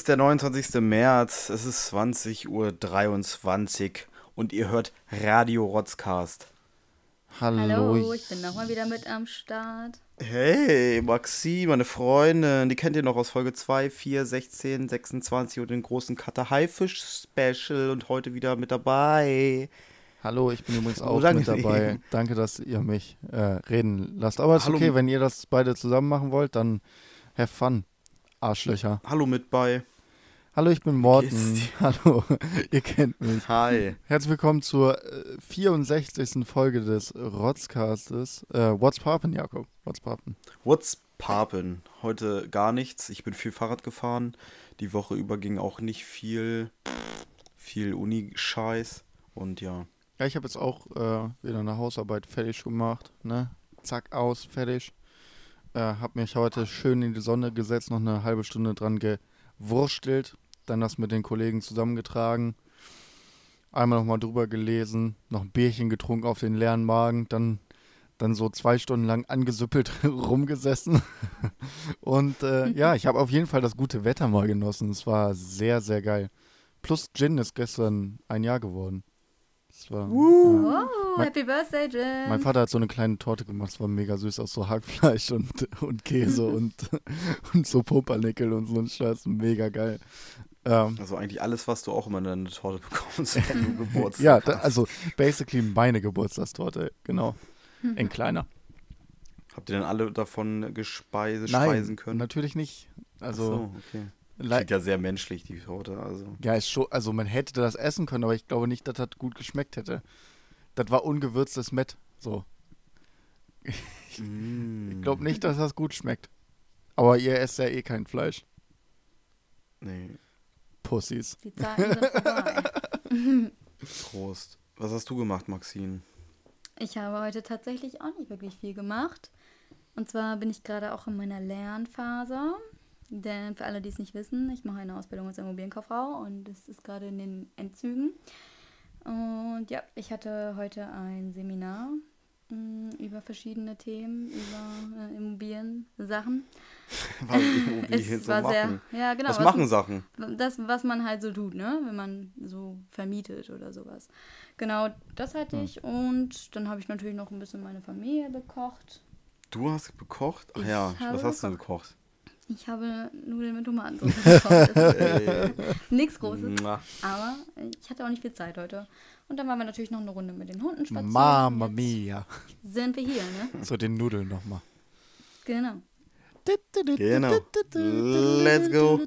Es ist der 29. März, es ist 20.23 Uhr und ihr hört Radio Rotzcast. Hallo. Hallo, ich bin nochmal wieder mit am Start. Hey, Maxi, meine Freundin, die kennt ihr noch aus Folge 2, 4, 16, 26 und den großen Cutter Haifisch Special und heute wieder mit dabei. Hallo, ich bin übrigens auch danke mit dabei. Danke, dass ihr mich äh, reden lasst. Aber ist Hallo. okay, wenn ihr das beide zusammen machen wollt, dann have fun. Arschlöcher. Hallo mit bei. Hallo, ich bin Morten. Hallo, ihr kennt mich. Hi. Herzlich willkommen zur äh, 64. Folge des Rotzcastes. Äh, What's poppin', Jakob? What's poppin'? What's poppin'? Heute gar nichts. Ich bin viel Fahrrad gefahren. Die Woche über ging auch nicht viel, viel Uni-Scheiß. Und ja, Ja, ich habe jetzt auch äh, wieder eine Hausarbeit fertig gemacht. Ne? Zack, aus, fertig. Äh, hab mich heute schön in die Sonne gesetzt, noch eine halbe Stunde dran gewurstelt. Dann das mit den Kollegen zusammengetragen. Einmal nochmal drüber gelesen, noch ein Bierchen getrunken auf den leeren Magen, dann, dann so zwei Stunden lang angesüppelt rumgesessen. Und äh, ja, ich habe auf jeden Fall das gute Wetter mal genossen. Es war sehr, sehr geil. Plus Gin ist gestern ein Jahr geworden. Das war, ja. Oh, Mein- Happy Birthday, Jim. Mein Vater hat so eine kleine Torte gemacht, es war mega süß aus so Hackfleisch und, und Käse und, und so Pumpernickel und so ein Scheiß, mega geil. Ähm, also eigentlich alles, was du auch immer in deine Torte bekommst, wenn du Geburtstag ja, da, also basically meine Geburtstagstorte, genau. In kleiner. Habt ihr denn alle davon gespeise, Nein, speisen können? natürlich nicht. Ach Also, so, okay. Klingt ja sehr menschlich, die Torte. Also. ja, ist schon, also man hätte das essen können, aber ich glaube nicht, dass das gut geschmeckt hätte. Das war ungewürztes Mett, so. Mm. Ich glaube nicht, dass das gut schmeckt. Aber ihr esst ja eh kein Fleisch. Nee, Pussys. Die Zeiten sind vorbei. Prost. Was hast du gemacht, Maxine? Ich habe heute tatsächlich auch nicht wirklich viel gemacht. Und zwar bin ich gerade auch in meiner Lernphase. Denn für alle, die es nicht wissen, ich mache eine Ausbildung als Immobilienkauffrau und es ist gerade in den Endzügen. Und ja, ich hatte heute ein Seminar über verschiedene Themen, über äh, Immobiliensachen. Was Immobilien so war sehr, machen. ja genau. was was- machen Sachen? das, was man halt so tut, ne? Wenn man so vermietet oder sowas. Genau, das hatte Hm. ich. Und dann habe ich natürlich noch ein bisschen meine Familie bekocht. Du hast gekocht? Ach Ich ja, was hast du gekocht? Ich habe Nudeln mit Tomatensauce gekocht. Nichts Großes. Aber ich hatte auch nicht viel Zeit heute. Und dann waren wir natürlich noch eine Runde mit den Hunden spazieren. Mamma Jetzt mia. Sind wir hier, ne? So den Nudeln nochmal. Genau. Genau. Let's go.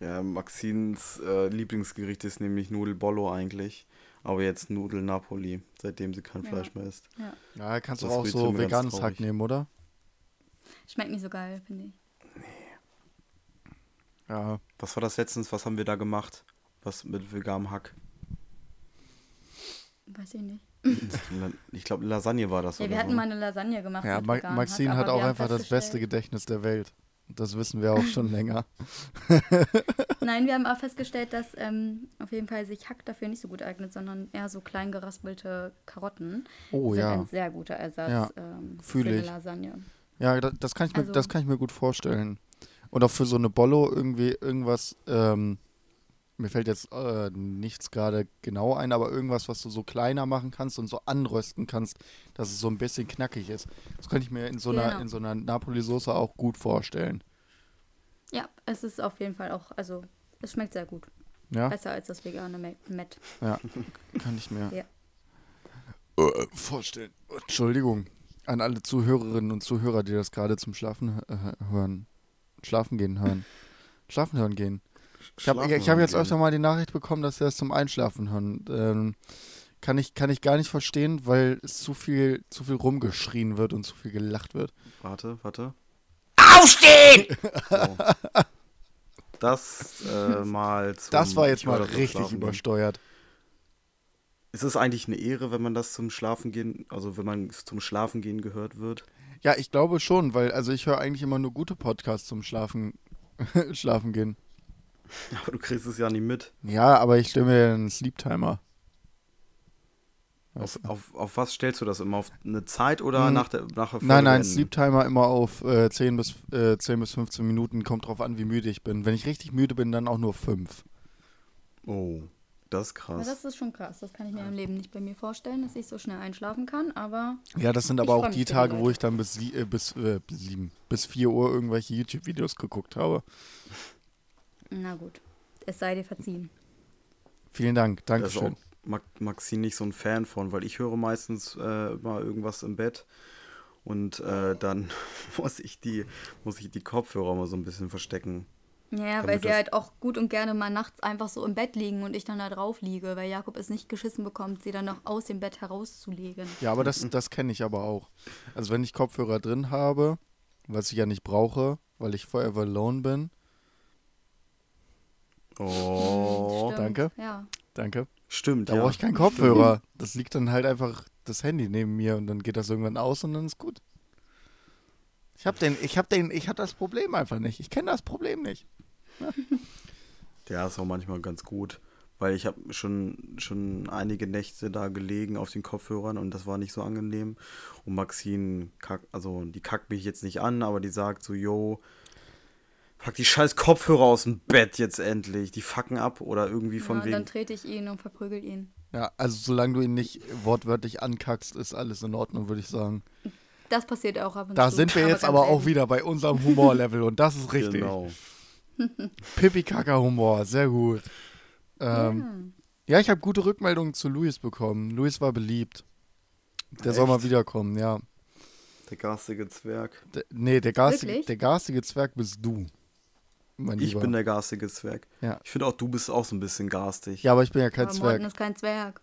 Ja, Maxins äh, Lieblingsgericht ist nämlich Nudelbollo eigentlich. Aber jetzt Nudel Napoli, seitdem sie kein Ja. Fleisch mehr isst. Ja. Ja, kannst du auch so veganes. Hack nehmen, oder? Schmeckt nicht so geil, finde ich. Ja. Was war das letztens? Was haben wir da gemacht? Was mit veganem Hack? Weiß ich nicht. Ich glaube, Lasagne war das. Ja, oder wir hatten so. mal eine Lasagne gemacht. Ja, Ma Maxine hat aber auch einfach das beste Gedächtnis der Welt. Das wissen wir auch schon länger. Nein, wir haben auch festgestellt, dass ähm, auf jeden Fall sich Hack dafür nicht so gut eignet, sondern eher so klein geraspelte Karotten Oh sind ja. ein sehr guter Ersatz Ja, ähm, für eine. Lasagne. Ja, da- das kann, ich mir, Also- das kann ich mir gut vorstellen. Und auch für so eine Bollo irgendwie irgendwas, ähm, mir fällt jetzt äh, nichts gerade genau ein, aber irgendwas, was du so kleiner machen kannst und so anrösten kannst, dass es so ein bisschen knackig ist. Das könnte ich mir in so einer, Genau. in so einer Napoli-Soße auch gut vorstellen. Ja, es ist auf jeden Fall auch, also es schmeckt sehr gut. Ja, Besser als das vegane Me- Met. ja, kann ich mir Ja. äh, vorstellen. Entschuldigung an alle Zuhörerinnen und Zuhörer, die das gerade zum Schlafen äh, hören. Schlafen gehen hören. Schlafen hören gehen. Ich habe ich, ich hab jetzt öfter mal die Nachricht bekommen, dass sie das zum Einschlafen hören. Ähm, kann, ich, kann ich gar nicht verstehen, weil es zu viel, zu viel rumgeschrien wird und zu viel gelacht wird. Warte, warte. Aufstehen! So. Das äh, mal zum Das war jetzt mal richtig übersteuert. Ist es eigentlich eine Ehre, wenn man das zum Schlafen gehen, also wenn man zum Schlafen gehen gehört wird? Ja, ich glaube schon, weil also ich höre eigentlich immer nur gute Podcasts zum Schlafen, Schlafen gehen. Aber du kriegst es ja nie mit. Ja, aber ich stelle mir einen Sleep Timer. Auf, auf, auf was stellst du das immer? Auf eine Zeit oder Hm. nach der, nach der Folge Nein, nein? Sleep Timer immer auf äh, 10, bis, äh, 10 bis 15 Minuten. Kommt drauf an, wie müde ich bin. Wenn ich richtig müde bin, dann auch nur 5. Oh, das ist Ja, krass. das ist schon krass. Das kann ich mir im Leben nicht bei mir vorstellen, dass ich so schnell einschlafen kann. Aber Ja, das sind aber auch die Tage, wo ich dann bis, sie- äh, bis, äh, bis, sieben, bis 4 Uhr irgendwelche YouTube-Videos geguckt habe. Na gut, es sei dir verziehen. Vielen Dank, Da ist Dankeschön. auch Ma- Maxine nicht so ein Fan von, weil ich höre meistens äh, immer irgendwas im Bett und äh, dann muss ich die muss ich die Kopfhörer mal so ein bisschen verstecken. Ja, weil sie halt auch gut und gerne mal nachts einfach so im Bett liegen und ich dann da drauf liege, weil Jakob es nicht geschissen bekommt, sie dann noch aus dem Bett herauszulegen. Ja, aber das, das kenne ich aber auch. Also wenn ich Kopfhörer drin habe, was ich ja nicht brauche, weil ich forever alone bin. Oh, Stimmt, danke. Ja. Danke. stimmt. Da ja. brauche ich keinen Kopfhörer. Das liegt dann halt einfach das Handy neben mir und dann geht das irgendwann aus und dann ist gut. Ich hab den, ich hab den, ich hab das Problem einfach nicht. Ich kenne das Problem nicht. Der ist auch manchmal ganz gut, weil ich habe schon schon einige Nächte da gelegen auf den Kopfhörern und das war nicht so angenehm. Und Maxine kack, also die kackt mich jetzt nicht an, aber die sagt so, yo, pack die scheiß Kopfhörer aus dem Bett jetzt endlich. Die fucken ab oder irgendwie von ja, und dann wegen. trete ich ihn und verprügel ihn. Ja, also solange du ihn nicht wortwörtlich ankackst, ist alles in Ordnung, würde ich sagen. Das passiert auch ab und Da zu. sind wir jetzt aber auch wieder bei unserem Humorlevel und das ist richtig. Genau. Pipi-Kaka-Humor, sehr gut. Ähm, ja, ich habe gute Rückmeldungen zu Luis bekommen. Luis war beliebt. Der soll mal Echt? wiederkommen, ja. Der garstige Zwerg. D nee, der garstige, der garstige Zwerg bist du. Mein Ich Lieber. bin der garstige Zwerg. Ja. Ich finde auch, du bist auch so ein bisschen garstig. Ja, aber ich bin ja kein Aber Zwerg. Morten ist kein Zwerg.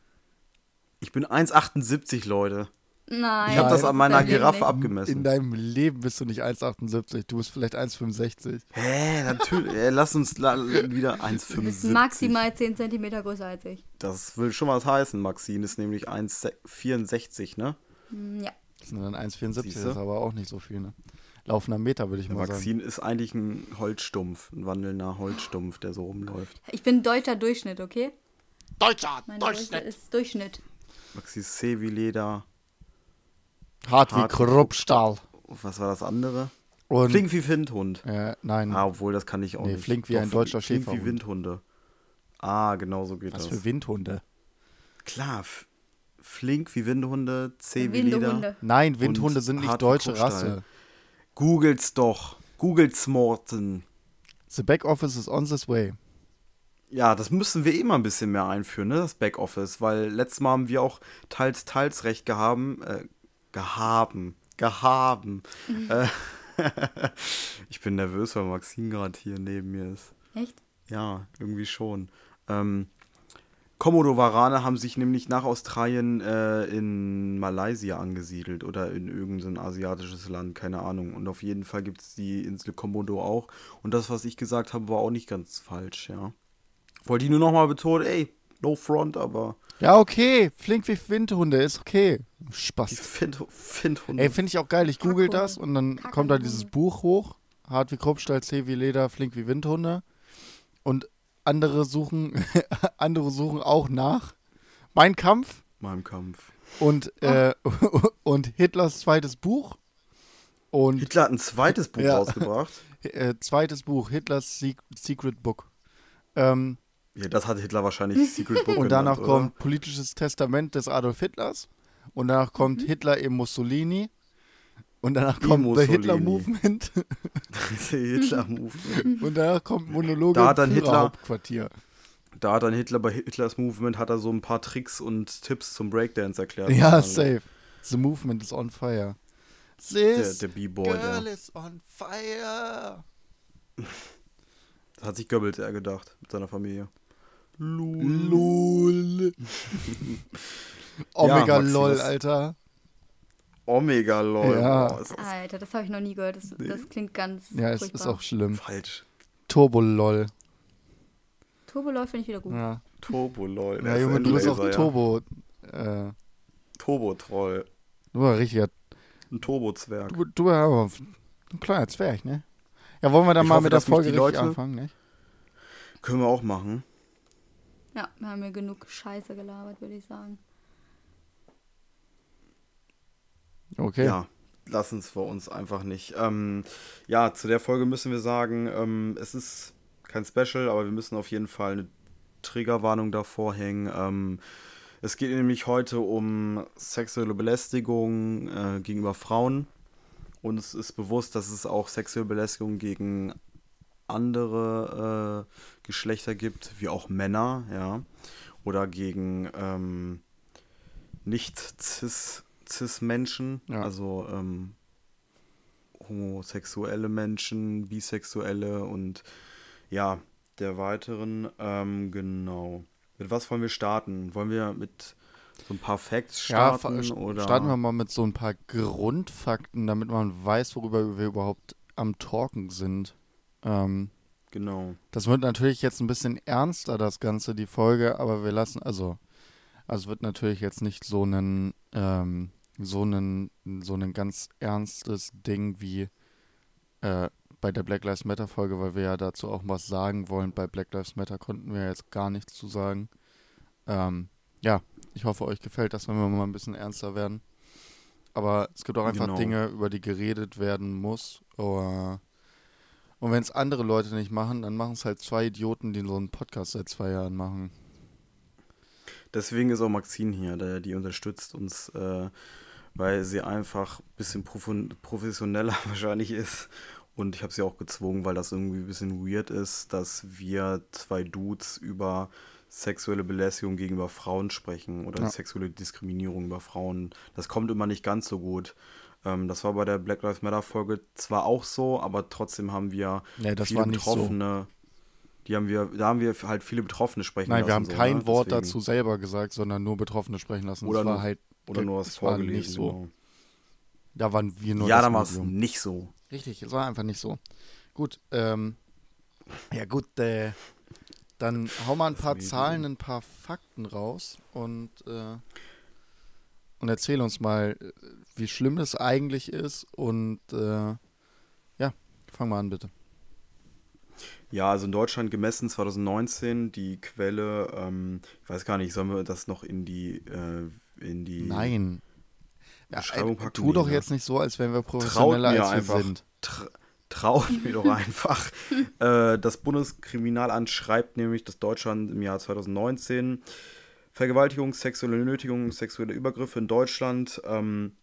Ich bin 1,78, Leute. Nein. Ich habe das an meiner Giraffe abgemessen. In deinem Leben bist du nicht 1,78. Du bist vielleicht 1,65. Hä, natürlich. Ey, lass uns la wieder Du bist 1,75. maximal 10 cm größer als ich. Das will schon was heißen. Maxine ist nämlich 1,64, ne? Hm, Ja. Das sind dann 1,74. Das ist aber auch nicht so viel, ne? Laufender Meter, würde ich Der mal sagen. Maxine ist eigentlich ein Holzstumpf, ein wandelnder Holzstumpf, der so rumläuft. Ich bin deutscher Durchschnitt, okay? Deutscher Meine Durchschnitt. ist Durchschnitt. Maxi ist C wie Leder. Hart wie Hart wie Kruppstahl. Was war das andere? Und, Flink wie Windhund. Äh, nein, Ah, obwohl, das kann ich auch Nee, nicht. flink wie ein deutscher Flink Schäferhund. wie Windhunde. Ah, genau so geht was das. für Windhunde. Klar, flink wie Windhunde, C wie Leder. Nein, Windhunde Und sind nicht deutsche. Rasse. Googles doch. Googles Morten. The back office is on this way. Ja, das müssen wir eh mal ein bisschen mehr einführen, ne, das Backoffice, weil letztes Mal haben wir auch teils, teils recht gehaben, äh, gehaben, gehaben. Äh, ich bin nervös, weil Maxine gerade hier neben mir ist. Echt? Ja, irgendwie schon. Ähm, Komodo-Warane haben sich nämlich nach Australien äh, in Malaysia angesiedelt oder in irgendein asiatisches Land, keine Ahnung. Und auf jeden Fall gibt es die Insel Komodo auch. Und das, was ich gesagt habe, war auch nicht ganz falsch, ja. Wollte ich nur nochmal betonen, ey, no front, aber Ja, okay. Flink wie Windhunde, ist okay. die Spaß. Find Findhunde. Ey, finde ich auch geil. Ich google das und dann Kackhunde. kommt da dieses Buch hoch. Hart wie Kruppstahl, zäh wie Leder, flink wie Windhunde. Und andere suchen, andere suchen auch nach. Mein Kampf meinem Kampf. und, äh, und Hitlers zweites Buch. Und Hitler hat ein zweites Buch Ja. rausgebracht. äh, zweites Buch, Hitlers Se Secret Book. Ähm, Ja, das hat Hitler wahrscheinlich Secret Book und danach genannt, kommt Politisches Testament des Adolf Hitlers. Und danach kommt Hitler im Mussolini. Und danach kommt The Mussolini? Hitler Movement. oder? Hitler-Movement. Und danach kommt Monologe Da hat dann Hitler- Führerhauptquartier. Da hat dann Hitler bei Hitlers Movement hat er so ein paar Tricks und Tipps zum Breakdance erklärt. Ja, Also, safe. The Movement is on fire. Der, This der B-Boy, girl der. is on fire. Das hat sich Goebbels eher gedacht mit seiner Familie. Lol. Omega Maxi, lol, Alter. Omega, lol. Ja. Alter, das habe ich noch nie gehört. Das, das klingt ganz Ja, es ist auch schlimm. falsch. Turbo lol. Turbo läuft finde ich wieder gut. Ja, Turbo, lol. ja Junge, du bist auch ein Turbo. Äh, Turbo-Troll. du war ein richtiger. Ein Turbo-Zwerg. Du, du war aber ein kleiner Zwerg, ne? Ja, wollen wir dann Ich mal hoffe, mit der Folge Leute- anfangen, ne? Können wir auch machen. Ja, wir haben ja genug Scheiße gelabert, würde ich sagen. Okay. Ja, lassen es für uns einfach nicht. Ähm, ja, zu der Folge müssen wir sagen, ähm, es ist kein Special, aber wir müssen auf jeden Fall eine Triggerwarnung davor hängen. Ähm, es geht nämlich heute um sexuelle Belästigung äh, gegenüber Frauen. Uns ist bewusst, dass es auch sexuelle Belästigung gegen andere äh, Geschlechter gibt, wie auch Männer, ja. Oder gegen ähm, nicht-cis Cis-Menschen, Ja. also ähm, homosexuelle Menschen, bisexuelle und ja, der weiteren, ähm, genau. Mit was wollen wir starten? Wollen wir mit so ein paar Facts Ja, starten? fa- oder? starten wir mal mit so ein paar Grundfakten, damit man weiß, worüber wir überhaupt am Talken sind. Ähm, Genau. das wird natürlich jetzt ein bisschen ernster, das Ganze, die Folge, aber wir lassen, also, also es wird natürlich jetzt nicht so ein, ähm, so ein, so ein ganz ernstes Ding wie äh, bei der Black Lives Matter Folge, weil wir ja dazu auch was sagen wollen. Bei Black Lives Matter konnten wir jetzt gar nichts zu sagen. Ähm, ja, ich hoffe, euch gefällt das, wenn wir mal ein bisschen ernster werden. Aber es gibt auch einfach Genau. Dinge, über die geredet werden muss. Oder und wenn es andere Leute nicht machen, dann machen es halt zwei Idioten, die so einen Podcast seit zwei Jahren machen. Deswegen ist auch Maxine hier, der, die unterstützt uns, äh, weil sie einfach ein bisschen professioneller wahrscheinlich ist. Und ich habe sie auch gezwungen, weil das irgendwie ein bisschen weird ist, dass wir zwei Dudes über sexuelle Belästigung gegenüber Frauen sprechen oder Ja. sexuelle Diskriminierung über Frauen. Das kommt immer nicht ganz so gut. Ähm, das war bei der Black Lives Matter Folge zwar auch so, aber trotzdem haben wir Nee, das viele nicht so. Die haben wir, da haben wir halt viele Betroffene sprechen Nein, wir haben lassen. so, kein ne? Wort Deswegen. dazu selber gesagt, sondern nur Betroffene sprechen lassen. Oder nur- halt, Oder nur was es war vorgelesen. nicht so. genau. da waren wir nur ja, dann war es nicht so. Richtig, es war einfach nicht so. Gut, ähm, ja gut, äh, dann hau mal ein paar. Zahlen, ein paar Fakten raus und, äh, und erzähl uns mal, äh, wie schlimm das eigentlich ist und äh, ja, fang mal an bitte. Ja, also in Deutschland gemessen 2019, die Quelle, ähm, ich weiß gar nicht, sollen wir das noch in die, äh, in die Nein. Ja, Beschreibung äh, packen? tu doch jetzt nicht so, als wären wir professioneller als wir einfach. sind. Tra traut mir doch einfach. Äh, das Bundeskriminalamt schreibt nämlich, dass Deutschland im Jahr 2019 Vergewaltigung, sexuelle Nötigung, sexuelle Übergriffe in Deutschland, ähm,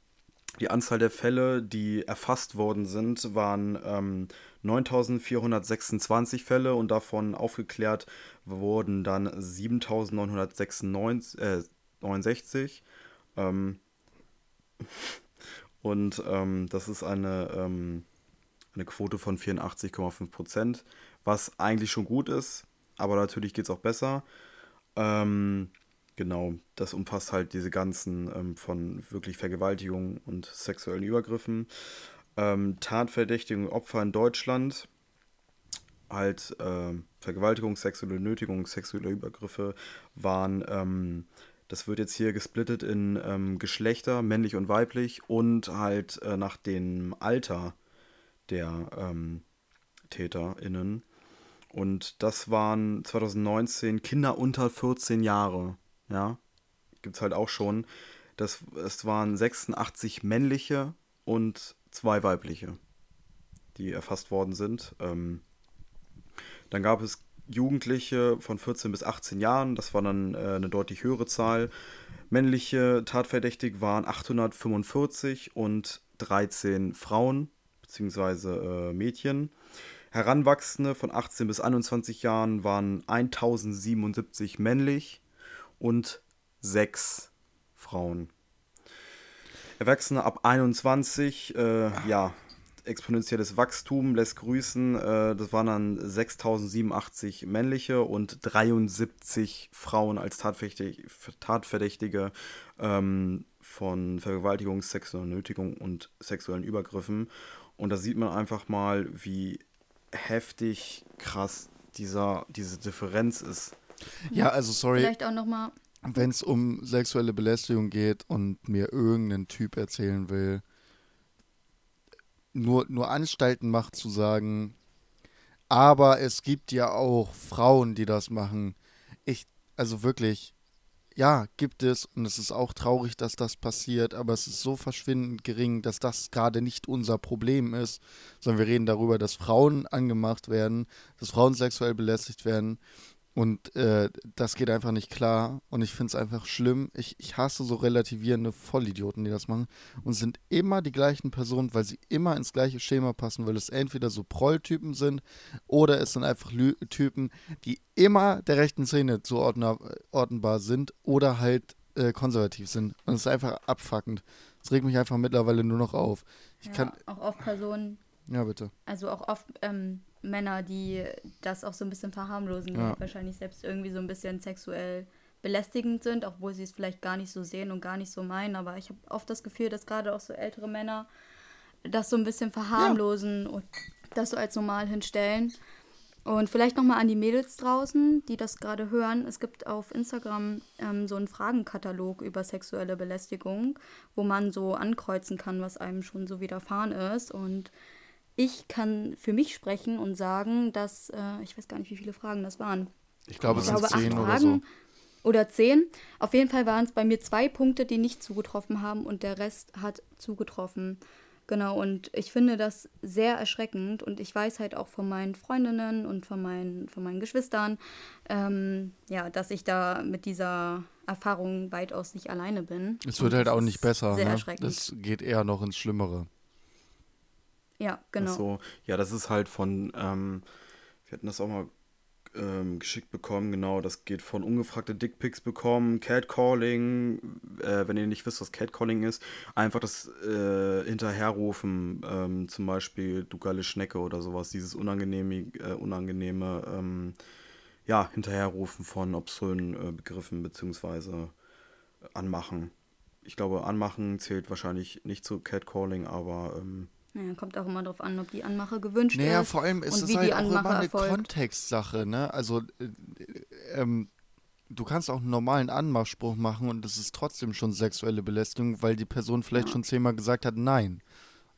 die Anzahl der Fälle, die erfasst worden sind, waren ähm, 9426 Fälle und davon aufgeklärt wurden dann 7969 äh, 69. Ähm, und ähm, das ist eine, ähm, eine Quote von 84,5 Prozent, was eigentlich schon gut ist, aber natürlich geht es auch besser. Ähm, genau, das umfasst halt diese ganzen ähm, von wirklich Vergewaltigungen und sexuellen Übergriffen. Ähm, Tatverdächtige Opfer in Deutschland, halt ähm, Vergewaltigung, sexuelle Nötigung, sexuelle Übergriffe waren, ähm, das wird jetzt hier gesplittet in ähm, Geschlechter, männlich und weiblich und halt äh, nach dem Alter der ähm, TäterInnen. Und das waren 2019 Kinder unter 14 Jahre. Ja, gibt es halt auch schon. Das, es waren 86 männliche und zwei weibliche, die erfasst worden sind. Ähm, dann gab es Jugendliche von 14 bis 18 Jahren, das war dann äh, eine deutlich höhere Zahl. Männliche tatverdächtig waren 845 und 13 Frauen bzw. Äh, Mädchen. Heranwachsende von 18 bis 21 Jahren waren 1077 männlich und 6 Frauen. Erwachsene ab 21, äh, ja, exponentielles Wachstum lässt grüßen. Äh, das waren dann 6087 männliche und 73 Frauen als Tatverdächtige, Tatverdächtige ähm, von Vergewaltigung, sexueller Nötigung und sexuellen Übergriffen. Und da sieht man einfach mal, wie heftig krass dieser, diese Differenz ist. Ja, also sorry, Vielleicht auch nochmal, wenn es um sexuelle Belästigung geht und mir irgendein Typ erzählen will, nur, nur Anstalten macht zu sagen, aber es gibt ja auch Frauen, die das machen. Ich, also wirklich, ja, gibt es und es ist auch traurig, dass das passiert, aber es ist so verschwindend gering, dass das gerade nicht unser Problem ist, sondern wir reden darüber, dass Frauen angemacht werden, dass Frauen sexuell belästigt werden und äh, das geht einfach nicht klar. Und ich finde es einfach schlimm. Ich, ich hasse so relativierende Vollidioten, die das machen. Und sind immer die gleichen Personen, weil sie immer ins gleiche Schema passen, weil es entweder so Prolltypen sind oder es sind einfach Lü Typen, die immer der rechten Szene zuordnbar sind oder halt äh, konservativ sind. Und es ist einfach abfuckend. Es regt mich einfach mittlerweile nur noch auf. Ich ja, kann. Auch oft Personen. Ja, bitte. Also auch oft ähm, Männer, die das auch so ein bisschen verharmlosen, die Ja. wahrscheinlich selbst irgendwie so ein bisschen sexuell belästigend sind, obwohl sie es vielleicht gar nicht so sehen und gar nicht so meinen. Aber ich habe oft das Gefühl, dass gerade auch so ältere Männer das so ein bisschen verharmlosen und das so als normal hinstellen. Und vielleicht nochmal an die Mädels draußen, die das gerade hören. Es gibt auf Instagram ähm, so einen Fragenkatalog über sexuelle Belästigung, wo man so ankreuzen kann, was einem schon so widerfahren ist. Und ich kann für mich sprechen und sagen, dass, äh, ich weiß gar nicht, wie viele Fragen das waren. Ich glaube, es Ich sind glaube, acht zehn oder Fragen so. oder zehn. Auf jeden Fall waren es bei mir zwei Punkte, die nicht zugetroffen haben und der Rest hat zugetroffen. Genau, und ich finde das sehr erschreckend und ich weiß halt auch von meinen Freundinnen und von meinen, von meinen Geschwistern, ähm, ja, dass ich da mit dieser Erfahrung weitaus nicht alleine bin. Es wird Und halt auch nicht besser. Sehr Ne? erschreckend. Das geht eher noch ins Schlimmere. Ja, genau. Ach so, ja, das ist halt von, ähm, wir hatten das auch mal ähm, geschickt bekommen, genau, das geht von ungefragte Dickpics bekommen, Catcalling, äh, wenn ihr nicht wisst, was Catcalling ist, einfach das äh, Hinterherrufen, ähm, zum Beispiel du geile Schnecke oder sowas, dieses unangenehme, äh, unangenehme, ähm, ja, Hinterherrufen von obszönen äh, Begriffen beziehungsweise anmachen. Ich glaube, anmachen zählt wahrscheinlich nicht zu Catcalling, aber ähm, Ja, kommt auch immer darauf an, ob die Anmache gewünscht Naja, ist. vor allem ist und es wie halt die auch Anmache immer eine erfolgt. Kontextsache, ne? Also, äh, ähm, du kannst auch einen normalen Anmachspruch machen und es ist trotzdem schon sexuelle Belästigung, weil die Person vielleicht schon zehnmal gesagt hat, nein.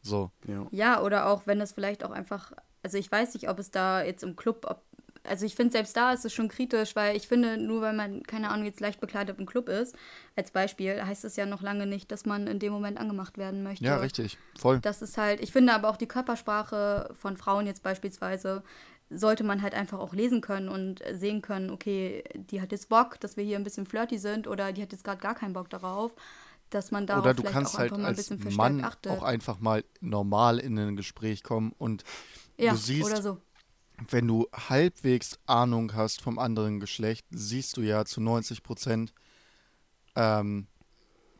So. ja. Ja, oder auch wenn es vielleicht auch einfach, also ich weiß nicht, ob es da jetzt im Club, ob, also ich finde selbst da ist es schon kritisch, weil ich finde, nur weil man, keine Ahnung, jetzt leicht bekleidet im Club ist, als Beispiel, heißt es ja noch lange nicht, dass man in dem Moment angemacht werden möchte. Ja, richtig. Voll. Das ist halt, ich finde aber auch die Körpersprache von Frauen jetzt beispielsweise sollte man halt einfach auch lesen können und sehen können, okay, die hat jetzt Bock, dass wir hier ein bisschen flirty sind oder die hat jetzt gerade gar keinen Bock darauf, dass man darauf Oder du vielleicht kannst auch halt einfach mal ein als Mann achtet. auch einfach mal normal in ein Gespräch kommen und ja, du siehst, oder so. Wenn du halbwegs Ahnung hast vom anderen Geschlecht, siehst du ja zu 90 Prozent, ähm,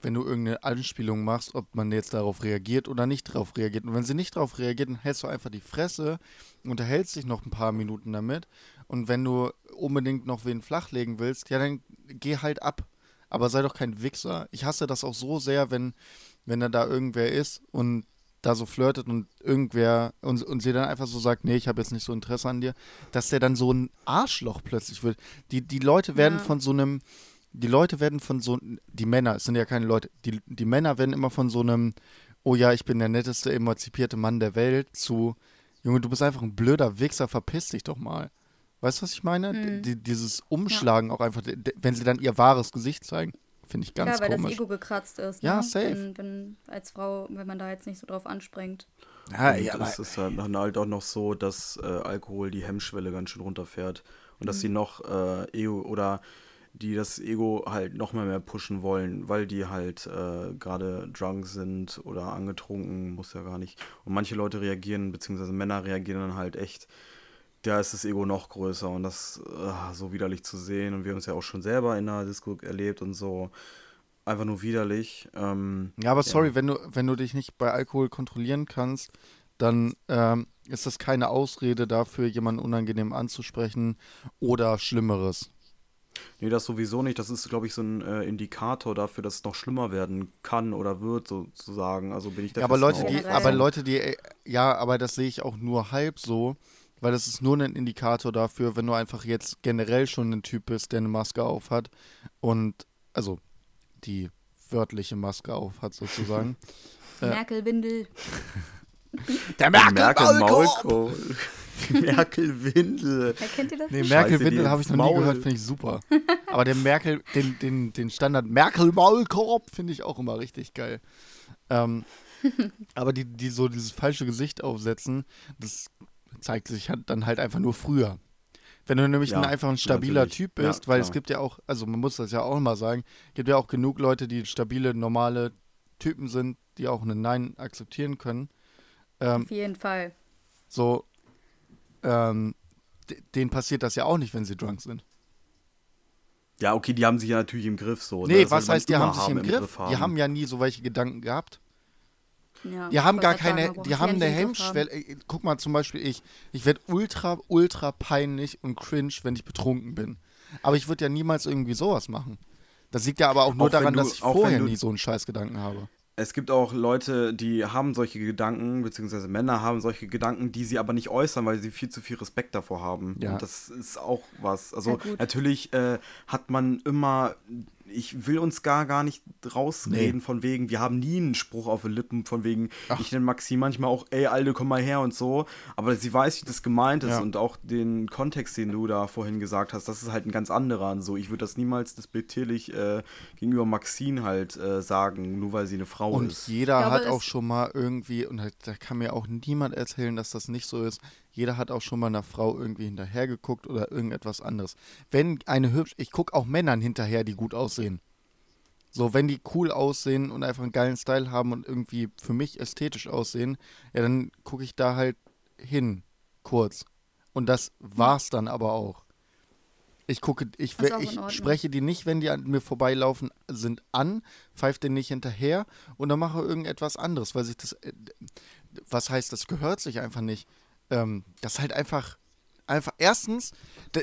wenn du irgendeine Anspielung machst, ob man jetzt darauf reagiert oder nicht darauf reagiert. Und wenn sie nicht darauf reagiert, dann hältst du einfach die Fresse, unterhältst dich noch ein paar Minuten damit. Und wenn du unbedingt noch wen flachlegen willst, ja, dann geh halt ab. Aber sei doch kein Wichser. Ich hasse das auch so sehr, wenn, wenn da da irgendwer ist und da so flirtet und irgendwer und, und sie dann einfach so sagt, nee, ich habe jetzt nicht so Interesse an dir, dass der dann so ein Arschloch plötzlich wird. Die, die Leute werden Ja. von so einem, die Leute werden von so, die Männer, es sind ja keine Leute, die, die Männer werden immer von so einem, oh ja, ich bin der netteste, emanzipierte Mann der Welt, zu, Junge, du bist einfach ein blöder Wichser, verpiss dich doch mal. Weißt du, was ich meine? Mhm. Die, dieses Umschlagen auch einfach, wenn sie dann ihr wahres Gesicht zeigen, finde ich ganz Klar, weil komisch. das Ego gekratzt ist. Ja, ne? safe. Wenn, wenn als Frau, wenn man da jetzt nicht so drauf anspringt. ja, ja, aber, es ist halt dann halt auch noch so, dass äh, Alkohol die Hemmschwelle ganz schön runterfährt. Und dass sie noch äh, Ego oder die das Ego halt noch mal mehr pushen wollen, weil die halt äh, gerade drunk sind oder angetrunken, muss ja gar nicht. Und manche Leute reagieren, beziehungsweise Männer reagieren dann halt echt, da ist das Ego noch größer und das äh, so widerlich zu sehen. Und wir haben es ja auch schon selber in der Disco erlebt und so. Einfach nur widerlich. Ähm, ja, aber sorry, wenn du, wenn du dich nicht bei Alkohol kontrollieren kannst, dann ähm, ist das keine Ausrede dafür, jemanden unangenehm anzusprechen oder Schlimmeres. Nee, das sowieso nicht. Das ist, glaube ich, so ein äh, Indikator dafür, dass es noch schlimmer werden kann oder wird, sozusagen. Also bin ich der Ja, aber Leute, die, aber Leute, die, ja, aber das sehe ich auch nur halb so, weil das ist nur ein Indikator dafür, wenn du einfach jetzt generell schon ein Typ bist, der eine Maske auf hat und, also, die wörtliche Maske auf hat sozusagen. Äh. Merkel-Windel. Der Merkel Maulkorb. Merkel-Windel. Erkennt ihr das? Nee? Merkel-Windel habe ich noch nie Maul. gehört, finde ich super. Aber der Merkel, den, den, den Standard Merkel-Maulkorb finde ich auch immer richtig geil. Ähm, aber die, die so dieses falsche Gesicht aufsetzen, das zeigt sich halt dann halt einfach nur früher. Wenn du nämlich Ja, ein einfach ein stabiler natürlich. Typ Ja, bist, weil es klar. gibt ja auch, also man muss das ja auch mal sagen, gibt ja auch genug Leute, die stabile, normale Typen sind, die auch ein Nein akzeptieren können. Ähm, Auf jeden Fall. so, ähm, denen passiert das ja auch nicht, wenn sie drunk sind. Ja, okay, die haben sich ja natürlich im Griff so. ne? Nee, Das was heißt, die haben sich im Griff? Die haben ja nie so welche Gedanken gehabt. Ja, Die haben gar keine, sagen, die haben eine Griff haben. Hemmschwelle. Äh, Guck mal, zum Beispiel ich. Ich werde ultra, ultra peinlich und cringe, wenn ich betrunken bin. Aber ich würde ja niemals irgendwie sowas machen. Das liegt ja aber auch nur Auch daran, du- dass ich vorher nie so einen Scheißgedanken habe. Es gibt auch Leute, die haben solche Gedanken, beziehungsweise Männer haben solche Gedanken, die sie aber nicht äußern, weil sie viel zu viel Respekt davor haben. Ja. Und das ist auch was. Also natürlich äh, hat man immer, ich will uns gar gar nicht rausreden von wegen, wir haben nie einen Spruch auf den Lippen von wegen, ich nenne Maxi manchmal auch, ey Alter, komm mal her und so. Aber sie weiß, wie das gemeint ist Ja. und auch den Kontext, den du da vorhin gesagt hast, das ist halt ein ganz anderer. Und so, ich würde das niemals despektierlich äh, gegenüber Maxine halt äh, sagen, nur weil sie eine Frau Und ist. jeder Ich glaube, hat auch schon mal irgendwie, und halt, da kann mir auch niemand erzählen, dass das nicht so ist, jeder hat auch schon mal einer Frau irgendwie hinterhergeguckt oder irgendetwas anderes. Wenn eine hübsch, ich gucke auch Männern hinterher, die gut aussehen. So, wenn die cool aussehen und einfach einen geilen Style haben und irgendwie für mich ästhetisch aussehen, ja, dann gucke ich da halt hin, kurz. Und das war's dann aber auch. Ich gucke, ich, ich spreche die nicht, wenn die an mir vorbeilaufen, sind an, pfeife den nicht hinterher und dann mache irgendetwas anderes, weil sich das, äh, was heißt, das gehört sich einfach nicht. Ähm, das halt einfach, einfach, erstens,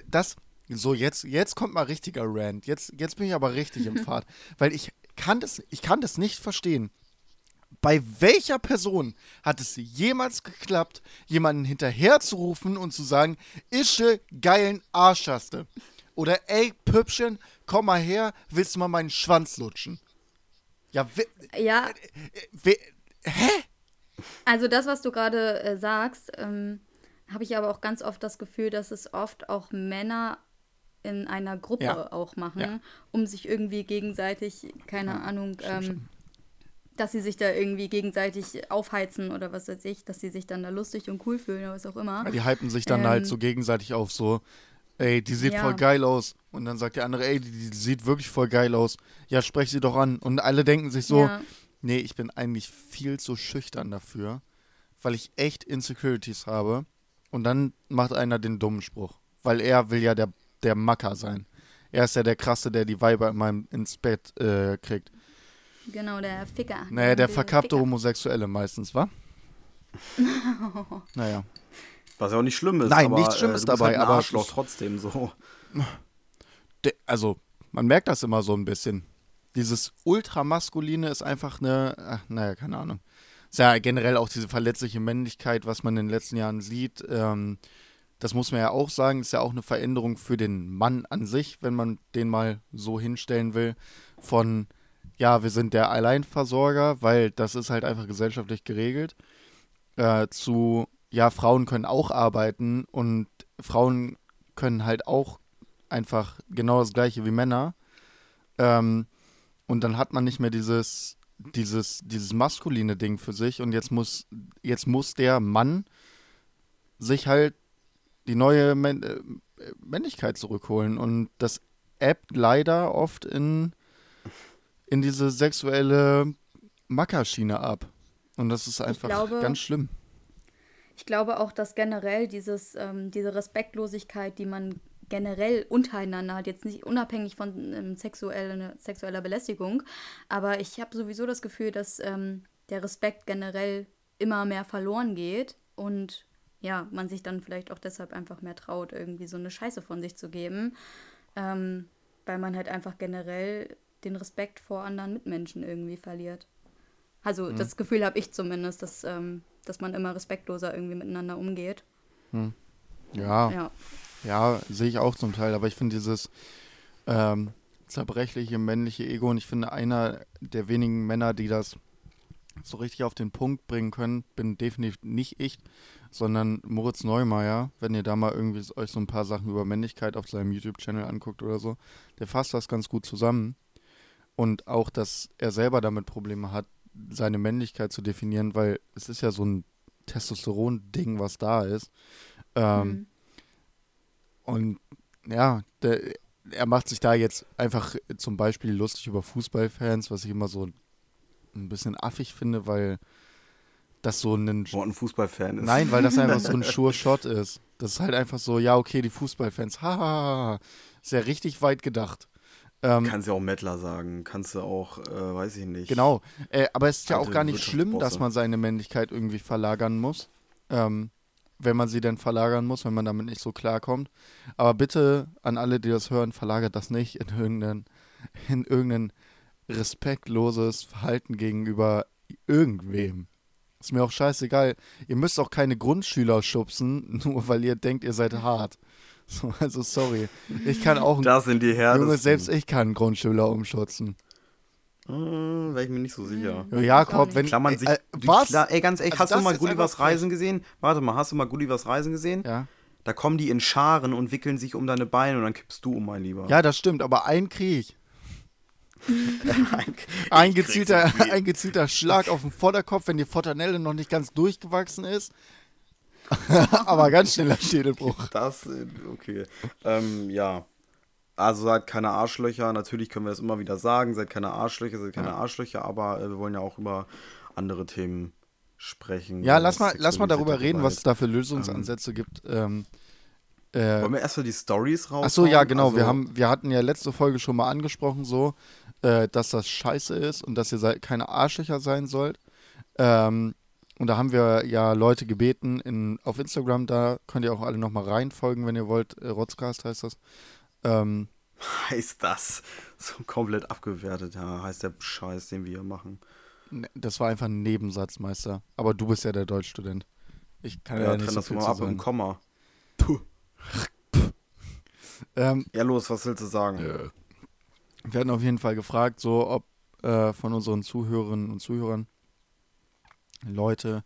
das, so jetzt, jetzt kommt mal richtiger Rant, jetzt, jetzt bin ich aber richtig im Fahrt, weil ich kann das, ich kann das nicht verstehen. Bei welcher Person hat es jemals geklappt, jemanden hinterherzurufen und zu sagen, ische geilen Arsch hast du? Oder ey, Püppchen, komm mal her, willst du mal meinen Schwanz lutschen? Ja, we, Ja, we, hä? Also das, was du gerade äh, sagst, ähm, habe ich aber auch ganz oft das Gefühl, dass es oft auch Männer in einer Gruppe Ja. auch machen, Ja. um sich irgendwie gegenseitig, keine Ahnung, stimmt ähm, dass sie sich da irgendwie gegenseitig aufheizen oder was weiß ich, dass sie sich dann da lustig und cool fühlen oder was auch immer. Ja, die hypen sich dann Ähm, halt so gegenseitig auf, so, ey, die sieht Ja. voll geil aus. Und dann sagt der andere, ey, die, die sieht wirklich voll geil aus. Ja, sprech sie doch an. Und alle denken sich so, Ja. Nee, ich bin eigentlich viel zu schüchtern dafür, weil ich echt Insecurities habe. Und dann macht einer den dummen Spruch, weil er will ja der, der Macker sein. Er ist ja der Krasse, der die Weiber in meinem, ins Bett äh, kriegt. Genau, der Ficker. Naja, der verkappte Ficker. Homosexuelle meistens, wa? naja. Was ja auch nicht schlimm ist. Nein, aber, nichts Schlimmes äh, dabei, Halt ein aber es Arschloch trotzdem so. De, also, man merkt das immer so ein bisschen. Dieses Ultramaskuline ist einfach eine, ach, naja, keine Ahnung. Ist ja generell auch diese verletzliche Männlichkeit, was man in den letzten Jahren sieht. Ähm, das muss man ja auch sagen, ist ja auch eine Veränderung für den Mann an sich, wenn man den mal so hinstellen will. Von, ja, wir sind der Alleinversorger, weil das ist halt einfach gesellschaftlich geregelt, äh, zu, ja, Frauen können auch arbeiten und Frauen können halt auch einfach genau das gleiche wie Männer. Ähm, und dann hat man nicht mehr dieses, dieses, dieses maskuline Ding für sich und jetzt muss, jetzt muss der Mann sich halt die neue Män äh, Männlichkeit zurückholen. Und das ebbt leider oft in, in diese sexuelle Mackerschiene ab. Und das ist einfach glaube- ganz schlimm. Ich glaube auch, dass generell dieses, ähm, diese Respektlosigkeit, die man generell untereinander hat, jetzt nicht unabhängig von ähm, sexuelle, sexueller Belästigung, aber ich habe sowieso das Gefühl, dass ähm, der Respekt generell immer mehr verloren geht und ja, man sich dann vielleicht auch deshalb einfach mehr traut, irgendwie so eine Scheiße von sich zu geben, ähm, weil man halt einfach generell den Respekt vor anderen Mitmenschen irgendwie verliert. Also das Gefühl habe ich zumindest, dass, ähm, dass man immer respektloser irgendwie miteinander umgeht. Ja, Ja. Ja, sehe ich auch zum Teil, aber ich finde dieses ähm, zerbrechliche männliche Ego und ich finde einer der wenigen Männer, die das so richtig auf den Punkt bringen können, bin definitiv nicht ich, sondern Moritz Neumeier, wenn ihr da mal irgendwie euch so ein paar Sachen über Männlichkeit auf seinem YouTube-Channel anguckt oder so, der fasst das ganz gut zusammen. Und auch, dass er selber damit Probleme hat, seine Männlichkeit zu definieren, weil es ist ja so ein Testosteron-Ding, was da ist. Ähm, mhm. Und ja, der, er macht sich da jetzt einfach zum Beispiel lustig über Fußballfans, was ich immer so ein bisschen affig finde, weil das so ein. Wo ein Fußballfan ist. Nein, weil das einfach so ein sure Shot ist. Das ist halt einfach so, ja, okay, die Fußballfans, haha, ist ja richtig weit gedacht. Ähm, kannst ja auch Mettler sagen, kannst du auch, äh, weiß ich nicht. Genau, äh, aber es ist ja auch gar nicht schlimm, dass man seine Männlichkeit irgendwie verlagern muss. Ähm, wenn man sie denn verlagern muss, wenn man damit nicht so klarkommt. Aber bitte an alle, die das hören, verlagert das nicht in irgendein, in irgendein respektloses Verhalten gegenüber irgendwem. Ist mir auch scheißegal. Ihr müsst auch keine Grundschüler schubsen, nur weil ihr denkt, ihr seid hart. So, also sorry. Ich kann auch. Das sind die. Junge, selbst ich kann einen Grundschüler umschubsen. Hm, Wäre ich mir nicht so sicher. Ja, Jakob, wenn. Klammern sich. Äh, was? Klar, ey, ganz ehrlich, also hast du mal Gullivers Reisen gesehen? Warte mal, hast du mal Gullivers Reisen gesehen? Ja. Da kommen die in Scharen und wickeln sich um deine Beine und dann kippst du um, mein Lieber. Ja, das stimmt, aber einen krieg ein, ein, gezielter, ein gezielter Schlag auf den Vorderkopf, wenn die Fortanelle noch nicht ganz durchgewachsen ist. aber ganz schneller Schädelbruch. Das, okay. Ähm, ja. Also seid keine Arschlöcher. Natürlich können wir das immer wieder sagen. Seid keine Arschlöcher, seid keine ja. Arschlöcher. Aber äh, wir wollen ja auch über andere Themen sprechen. Ja, lass mal, lass mal darüber reden, was es da für Lösungsansätze ähm, gibt. Ähm, äh, wollen wir erstmal die Stories raus? Achso, ja, genau. Also, wir, haben, wir hatten ja letzte Folge schon mal angesprochen, so, äh, dass das scheiße ist und dass ihr keine Arschlöcher sein sollt. Ähm, und da haben wir ja Leute gebeten in, auf Instagram, da könnt ihr auch alle nochmal reinfolgen, wenn ihr wollt. Äh, Rotzcast heißt das. Ähm, heißt das? So komplett abgewertet, ja, heißt der Scheiß, den wir hier machen. Ne, das war einfach ein Nebensatz, Meister. Aber du bist ja der Deutschstudent. Ich kann ja, ja nicht so das viel mal ab sagen. Komma. ähm, ja, los, was willst du sagen? Wir hatten auf jeden Fall gefragt, so ob äh, von unseren Zuhörerinnen und Zuhörern Leute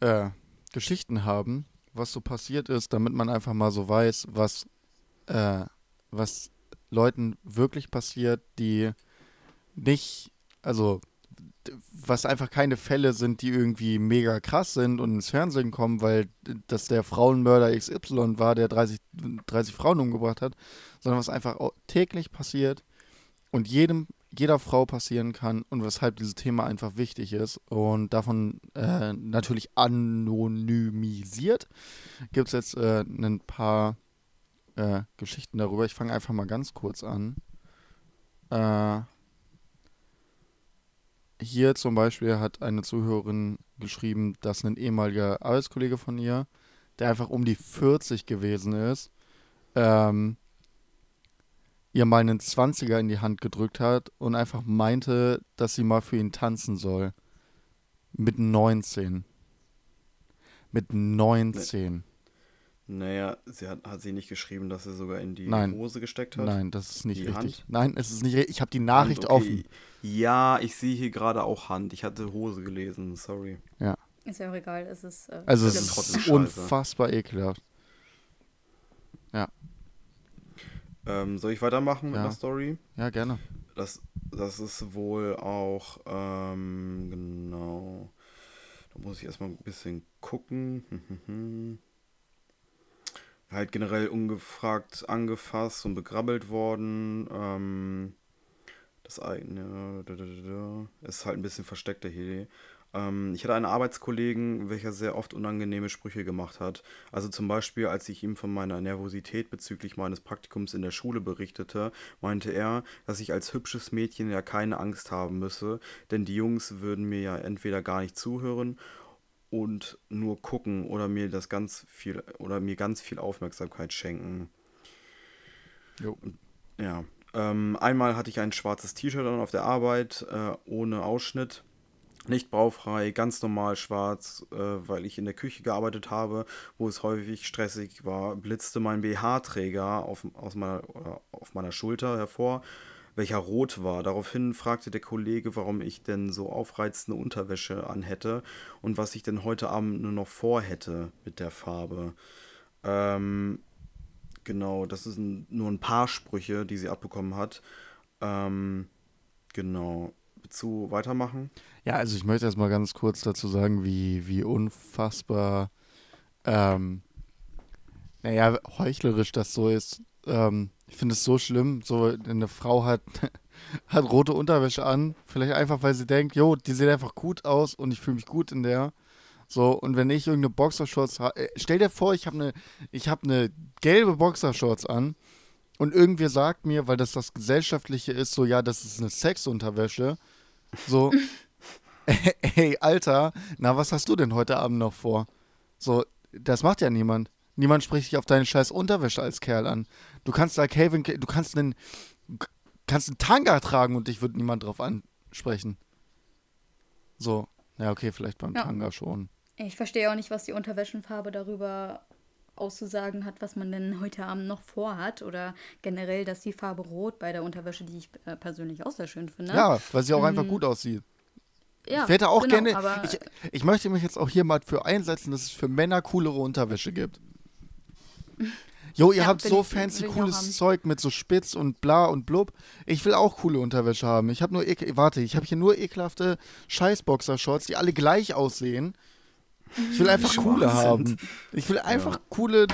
äh, Geschichten haben, was so passiert ist, damit man einfach mal so weiß, was äh, was Leuten wirklich passiert, die nicht, also was einfach keine Fälle sind, die irgendwie mega krass sind und ins Fernsehen kommen, weil das der Frauenmörder XY war, der 30, 30 Frauen umgebracht hat, sondern was einfach täglich passiert und jedem, jeder Frau passieren kann und weshalb dieses Thema einfach wichtig ist und davon äh, natürlich anonymisiert. Gibt es jetzt äh, ein paar äh, Geschichten darüber. Ich fange einfach mal ganz kurz an. Äh, hier zum Beispiel hat eine Zuhörerin geschrieben, dass ein ehemaliger Arbeitskollege von ihr, der einfach um die 40 gewesen ist, ähm, ihr mal einen 20er in die Hand gedrückt hat und einfach meinte, dass sie mal für ihn tanzen soll. Mit 19. Mit 19. Naja, sie hat, hat sie nicht geschrieben, dass sie sogar in die Nein. Hose gesteckt hat? Nein, das ist nicht die richtig. Hand? Nein, es ist nicht richtig. Ich habe die Nachricht Hand, okay. offen. Ja, ich sehe hier gerade auch Hand. Ich hatte Hose gelesen, sorry. Ja. Ist ja auch egal, es ist. Äh, also, es ist unfassbar ekelhaft. Ja. Ähm, soll ich weitermachen ja. mit der Story? Ja, gerne. Das, das ist wohl auch, ähm, genau. Da muss ich erstmal ein bisschen gucken. halt generell ungefragt angefasst und begrabbelt worden. Ähm, das eigene ist halt ein bisschen versteckter hier. Ähm, ich hatte einen Arbeitskollegen, welcher sehr oft unangenehme Sprüche gemacht hat. Also zum Beispiel, als ich ihm von meiner Nervosität bezüglich meines Praktikums in der Schule berichtete, meinte er, dass ich als hübsches Mädchen ja keine Angst haben müsse, denn die Jungs würden mir ja entweder gar nicht zuhören und nur gucken oder mir das ganz viel oder mir ganz viel Aufmerksamkeit schenken. Jo. Ja. Ähm, einmal hatte ich ein schwarzes T-Shirt an auf der Arbeit, äh, ohne Ausschnitt. Nicht baufrei, ganz normal schwarz, äh, weil ich in der Küche gearbeitet habe, wo es häufig stressig war, blitzte mein BH-Träger auf, aus meiner, auf meiner Schulter hervor welcher rot war. Daraufhin fragte der Kollege, warum ich denn so aufreizende Unterwäsche anhätte und was ich denn heute Abend nur noch vorhätte mit der Farbe. Ähm, genau, das sind nur ein paar Sprüche, die sie abbekommen hat. Ähm, genau. Du weitermachen? Ja, also ich möchte erst mal ganz kurz dazu sagen, wie, wie unfassbar, ähm, naja, heuchlerisch das so ist. Ähm, ich finde es so schlimm, so eine Frau hat, hat rote Unterwäsche an, vielleicht einfach, weil sie denkt, jo, die sieht einfach gut aus und ich fühle mich gut in der. So, und wenn ich irgendeine Boxershorts habe, äh, stell dir vor, ich habe eine, ich habe eine gelbe Boxershorts an und irgendwer sagt mir, weil das das Gesellschaftliche ist, so, ja, das ist eine Sexunterwäsche. So, ey, Alter, na, was hast du denn heute Abend noch vor? So, das macht ja niemand. Niemand spricht dich auf deine scheiß Unterwäsche als Kerl an. Du kannst da Calvin, du kannst einen, kannst einen Tanga tragen und dich wird niemand drauf ansprechen. So, ja, okay, vielleicht beim Ja. Tanga schon. Ich verstehe auch nicht, was die Unterwäschenfarbe darüber auszusagen hat, was man denn heute Abend noch vorhat. Oder generell, dass die Farbe Rot bei der Unterwäsche, die ich äh, persönlich auch sehr schön finde. Ja, weil sie auch einfach Mhm. gut aussieht. Ja, ich hätte auch genau, gerne, Aber ich, ich möchte mich jetzt auch hier mal für einsetzen, dass es für Männer coolere Unterwäsche gibt. Jo, ihr Ja, habt so ich- fancy cooles. Zeug mit so Spitz und bla und blub. Ich will auch coole Unterwäsche haben. Ich habe nur ekel, warte, ich habe hier nur ekelhafte Scheißboxershorts, die alle gleich aussehen. Ich will einfach coole haben. Ich will einfach Ja. coole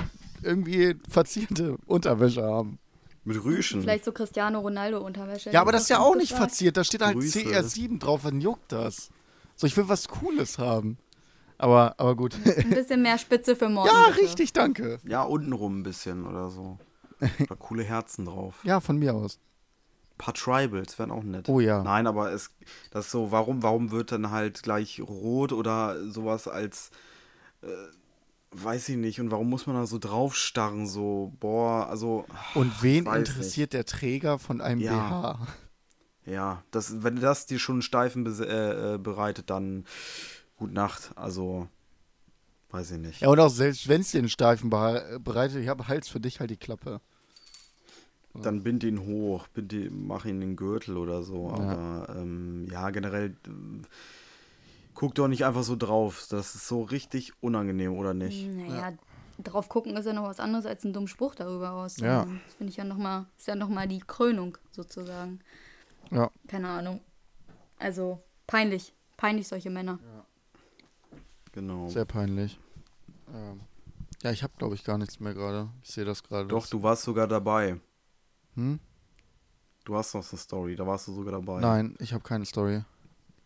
irgendwie verzierte Unterwäsche haben. Mit Rüschen. vielleicht so Cristiano Ronaldo Unterwäsche. Ja, aber das ist ja auch nicht gesagt. verziert. Da steht halt Grüße. CR7 drauf. Wann juckt das? So, ich will was Cooles haben. Aber, aber gut. Ein bisschen mehr Spitze für morgen. ja, bitte. richtig, danke. Ja, untenrum ein bisschen oder so. Oder coole Herzen drauf. Ja, von mir aus. Ein paar Tribals wären auch nett. Oh ja. Nein, aber es das ist so, warum, warum wird dann halt gleich rot oder sowas als äh, weiß ich nicht, und warum muss man da so draufstarren, so, boah, also. Und wen interessiert der Träger von einem Ja. BH? Ja, das, wenn das dir schon einen Steifen äh, äh, bereitet, dann gut Nacht. Also, weiß ich nicht. Ja, und auch selbst wenn es dir einen Steifen bereitet, ich habe Hals für dich halt die Klappe. Dann bind ihn hoch, bind ihn, mach ihn in den Gürtel oder so. Ja. Aber ähm, ja, generell ähm, guck doch nicht einfach so drauf. Das ist so richtig unangenehm, oder nicht? Naja, drauf gucken ist ja noch was anderes als einen dummen Spruch darüber aus. Ja. Das finde ich ja nochmal, ist ja nochmal die Krönung sozusagen. Ja. Keine Ahnung. Also peinlich. Peinlich solche Männer. Genau. Sehr peinlich. Ähm, ja, ich habe, glaube ich, gar nichts mehr gerade. Ich sehe das gerade. Doch, du warst sogar dabei. Hm? Du hast noch eine Story, da warst du sogar dabei. Nein, ich habe keine Story.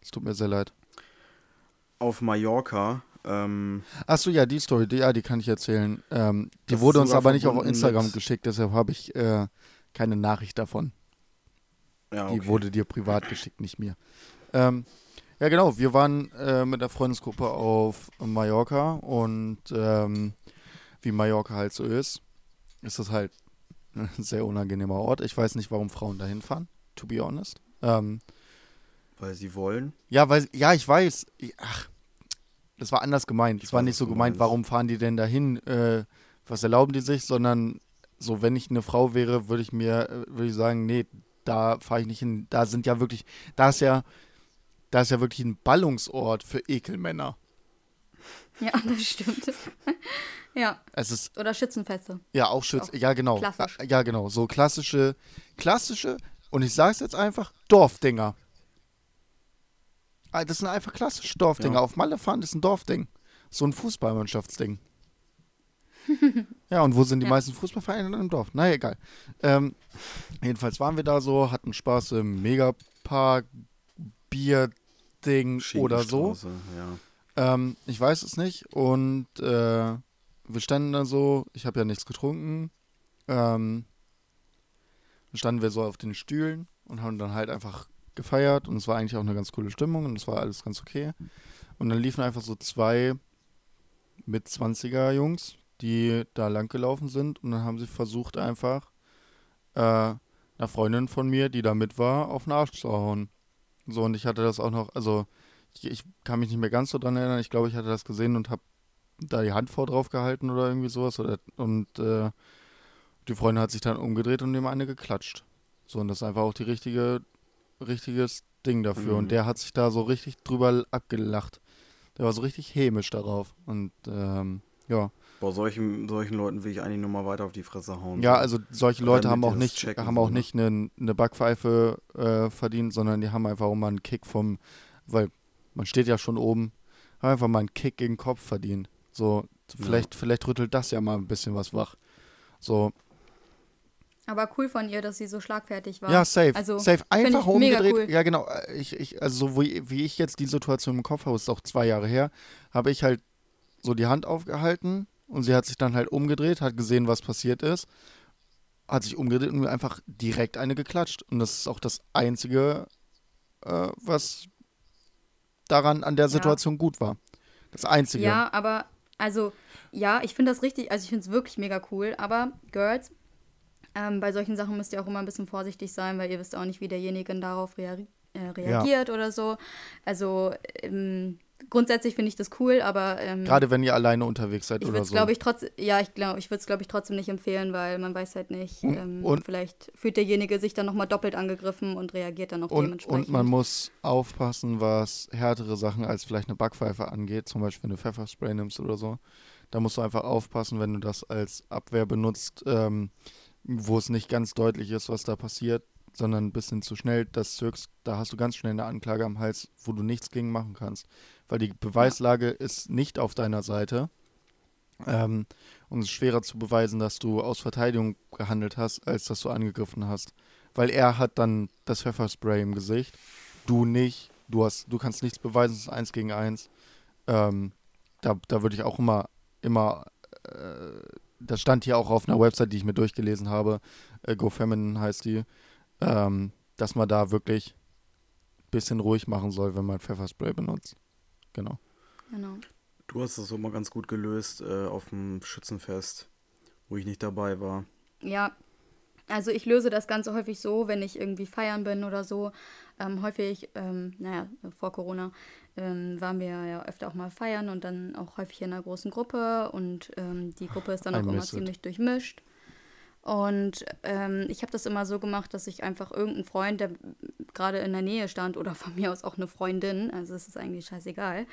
Es tut mir sehr leid. Auf Mallorca, ähm, Achso, ja, die Story, die, ja, die kann ich erzählen. Ähm, die wurde uns aber nicht auf Instagram mit- geschickt, deshalb habe ich äh, keine Nachricht davon. ja, Die okay. wurde dir privat geschickt, nicht mir. Ähm, ja, genau. Wir waren äh, mit der Freundesgruppe auf Mallorca und ähm, wie Mallorca halt so ist, ist das halt ein sehr unangenehmer Ort. Ich weiß nicht, warum Frauen dahin fahren, to be honest. Ähm, Weil sie wollen. ja, weil, ja, ich weiß. Ach, das war anders gemeint. Es war nicht so gemeint, warum fahren die denn dahin? Äh, was erlauben die sich? Sondern so, wenn ich eine Frau wäre, würde ich mir, äh, würde ich sagen, nee, da fahre ich nicht hin. Da sind ja wirklich, da ist ja, da ist ja wirklich ein Ballungsort für Ekelmänner. Ja, das stimmt. ja. Es ist Oder Schützenfeste. ja auch Schütz, Auch ja genau, klassisch. ja genau, so klassische, klassische und ich sage es jetzt einfach, Dorfdinger. Ah, Das sind einfach klassische Dorfdinger. Ja. Auf Malle fahren ist ein Dorfding, so ein Fußballmannschaftsding. ja, und wo sind die Ja. meisten Fußballvereine im Dorf? Na egal. Ähm, jedenfalls waren wir da so, hatten Spaß im Megapark, Bierding oder so. Ja. Ähm, ich weiß es nicht. Und äh, wir standen da so, ich habe ja nichts getrunken. Ähm, dann standen wir so auf den Stühlen und haben dann halt einfach gefeiert und es war eigentlich auch eine ganz coole Stimmung und es war alles ganz okay. Und dann liefen einfach so zwei mit 20er Jungs, die da lang gelaufen sind und dann haben sie versucht einfach äh, einer Freundin von mir, die da mit war, auf den Arsch zu hauen. So und ich hatte das auch noch, also ich, ich kann mich nicht mehr ganz so dran erinnern. Ich glaube, ich hatte das gesehen und habe da die Hand vor drauf gehalten oder irgendwie sowas. Oder, und äh, die Freundin hat sich dann umgedreht und dem eine geklatscht. So, und das ist einfach auch die richtige, richtiges Ding dafür. Mhm. Und der hat sich da so richtig drüber abgelacht. Der war so richtig hämisch darauf. Und ähm, ja. Boah, solchen, solchen Leuten will ich eigentlich nur mal weiter auf die Fresse hauen. Ja, also solche Leute haben auch das nicht, checken, haben so, auch ne? nicht eine, eine Backpfeife äh, verdient, sondern die haben einfach auch mal einen Kick vom, weil man steht ja schon oben, haben einfach mal einen Kick gegen den Kopf verdient. So, vielleicht, vielleicht rüttelt das ja mal ein bisschen was wach. So, Aber cool von ihr, dass sie so schlagfertig war. ja, safe. Also, safe. Einfach ich mega umgedreht. cool. Ja, genau. äh, Ich, ich, also, so wie, wie ich jetzt die Situation im Kopf habe, ist auch zwei Jahre her, habe ich halt so die Hand aufgehalten und sie hat sich dann halt umgedreht, hat gesehen, was passiert ist, hat sich umgedreht und mir einfach direkt eine geklatscht. Und das ist auch das Einzige, äh, was daran an der Ja. Situation gut war. Das Einzige. Ja, aber, also, ja, ich finde das richtig, also ich finde es wirklich mega cool, aber Girls, ähm, bei solchen Sachen müsst ihr auch immer ein bisschen vorsichtig sein, weil ihr wisst auch nicht, wie derjenige darauf rea äh, reagiert oder so. Also, ähm, grundsätzlich finde ich das cool, aber ähm, Gerade wenn ihr alleine unterwegs seid oder so. glaube ich, trotzdem, ja, ich glaube, ich würde es, glaube ich, trotzdem nicht empfehlen, weil man weiß halt nicht, Und- ähm, und- vielleicht fühlt derjenige sich dann nochmal doppelt angegriffen und reagiert dann auch Und, dementsprechend. und man muss aufpassen, was härtere Sachen als vielleicht eine Backpfeife angeht. Zum Beispiel, wenn du Pfefferspray nimmst oder so. Da musst du einfach aufpassen, wenn du das als Abwehr benutzt, ähm, wo es nicht ganz deutlich ist, was da passiert, sondern ein bisschen zu schnell das zückst. Da hast du ganz schnell eine Anklage am Hals, wo du nichts gegen machen kannst. Weil die Beweislage ist nicht auf deiner Seite. Ähm, und es ist schwerer zu beweisen, dass du aus Verteidigung gehandelt hast, als dass du angegriffen hast. Weil er hat dann das Pfefferspray im Gesicht, du nicht. Du, hast, du kannst nichts beweisen, es ist eins gegen eins. Ähm, da da würde ich auch immer, immer, äh, das stand hier auch auf einer Website, die ich mir durchgelesen habe, äh, GoFeminine heißt die, ähm, dass man da wirklich ein bisschen ruhig machen soll, wenn man Pfefferspray benutzt. Genau. genau. Du hast das mal ganz gut gelöst äh, auf dem Schützenfest, wo ich nicht dabei war. Ja, also ich löse das Ganze häufig so, wenn ich irgendwie feiern bin oder so. Ähm, häufig, ähm, naja, vor Corona ähm, waren wir ja öfter auch mal feiern und dann auch häufig in einer großen Gruppe und ähm, die Gruppe ist dann auch immer ziemlich durchmischt. Und ähm, ich habe das immer so gemacht, dass ich einfach irgendeinen Freund, der gerade in der Nähe stand oder von mir aus auch eine Freundin, also es ist eigentlich scheißegal,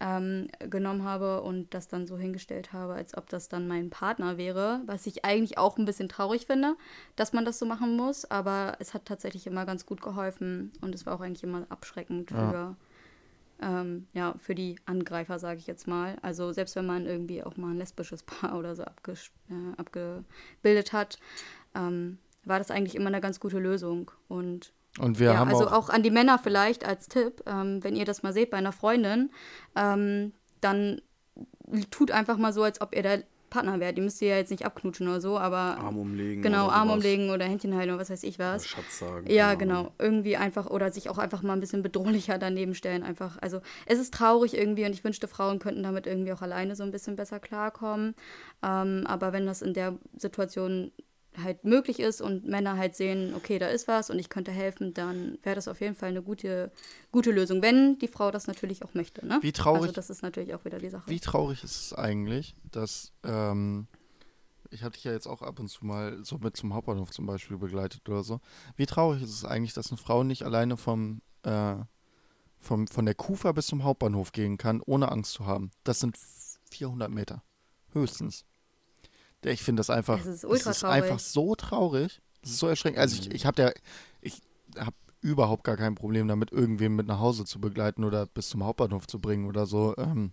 ähm, genommen habe und das dann so hingestellt habe, als ob das dann mein Partner wäre, was ich eigentlich auch ein bisschen traurig finde, dass man das so machen muss, aber es hat tatsächlich immer ganz gut geholfen und es war auch eigentlich immer abschreckend Ja. für, ähm, ja, für die Angreifer, sage ich jetzt mal. Also selbst wenn man irgendwie auch mal ein lesbisches Paar oder so äh, abgebildet hat, ähm, war das eigentlich immer eine ganz gute Lösung und Und wir ja, haben also auch, auch, an die Männer vielleicht als Tipp, ähm, wenn ihr das mal seht bei einer Freundin, ähm, dann tut einfach mal so, als ob ihr der Partner wärt. Die müsst ihr ja jetzt nicht abknutschen oder so, aber Arm umlegen. genau, oder Arm umlegen oder Händchen halten oder was weiß ich Oder was. Schatz sagen. Ja, Ahnung. genau. Irgendwie einfach oder sich auch einfach mal ein bisschen bedrohlicher daneben stellen. Einfach, also es ist traurig irgendwie und ich wünschte, Frauen könnten damit irgendwie auch alleine so ein bisschen besser klarkommen. Ähm, aber wenn das in der Situation halt möglich ist und Männer halt sehen, okay, da ist was und ich könnte helfen, dann wäre das auf jeden Fall eine gute, gute Lösung, wenn die Frau das natürlich auch möchte. Ne? Wie traurig- Also das ist natürlich auch wieder die Sache. wie traurig ist es eigentlich, dass, ähm, ich hatte dich ja jetzt auch ab und zu mal so mit zum Hauptbahnhof zum Beispiel begleitet oder so. Wie traurig ist es eigentlich, dass eine Frau nicht alleine vom, äh, vom, von der Kufa bis zum Hauptbahnhof gehen kann, ohne Angst zu haben? Das sind 400 Meter. Höchstens. Ich finde das einfach, Es ist ultra das ist traurig. einfach so traurig. Das ist so erschreckend. Also ich, ich habe der, ich habe überhaupt gar kein Problem damit, irgendwen mit nach Hause zu begleiten oder bis zum Hauptbahnhof zu bringen oder so. Ähm,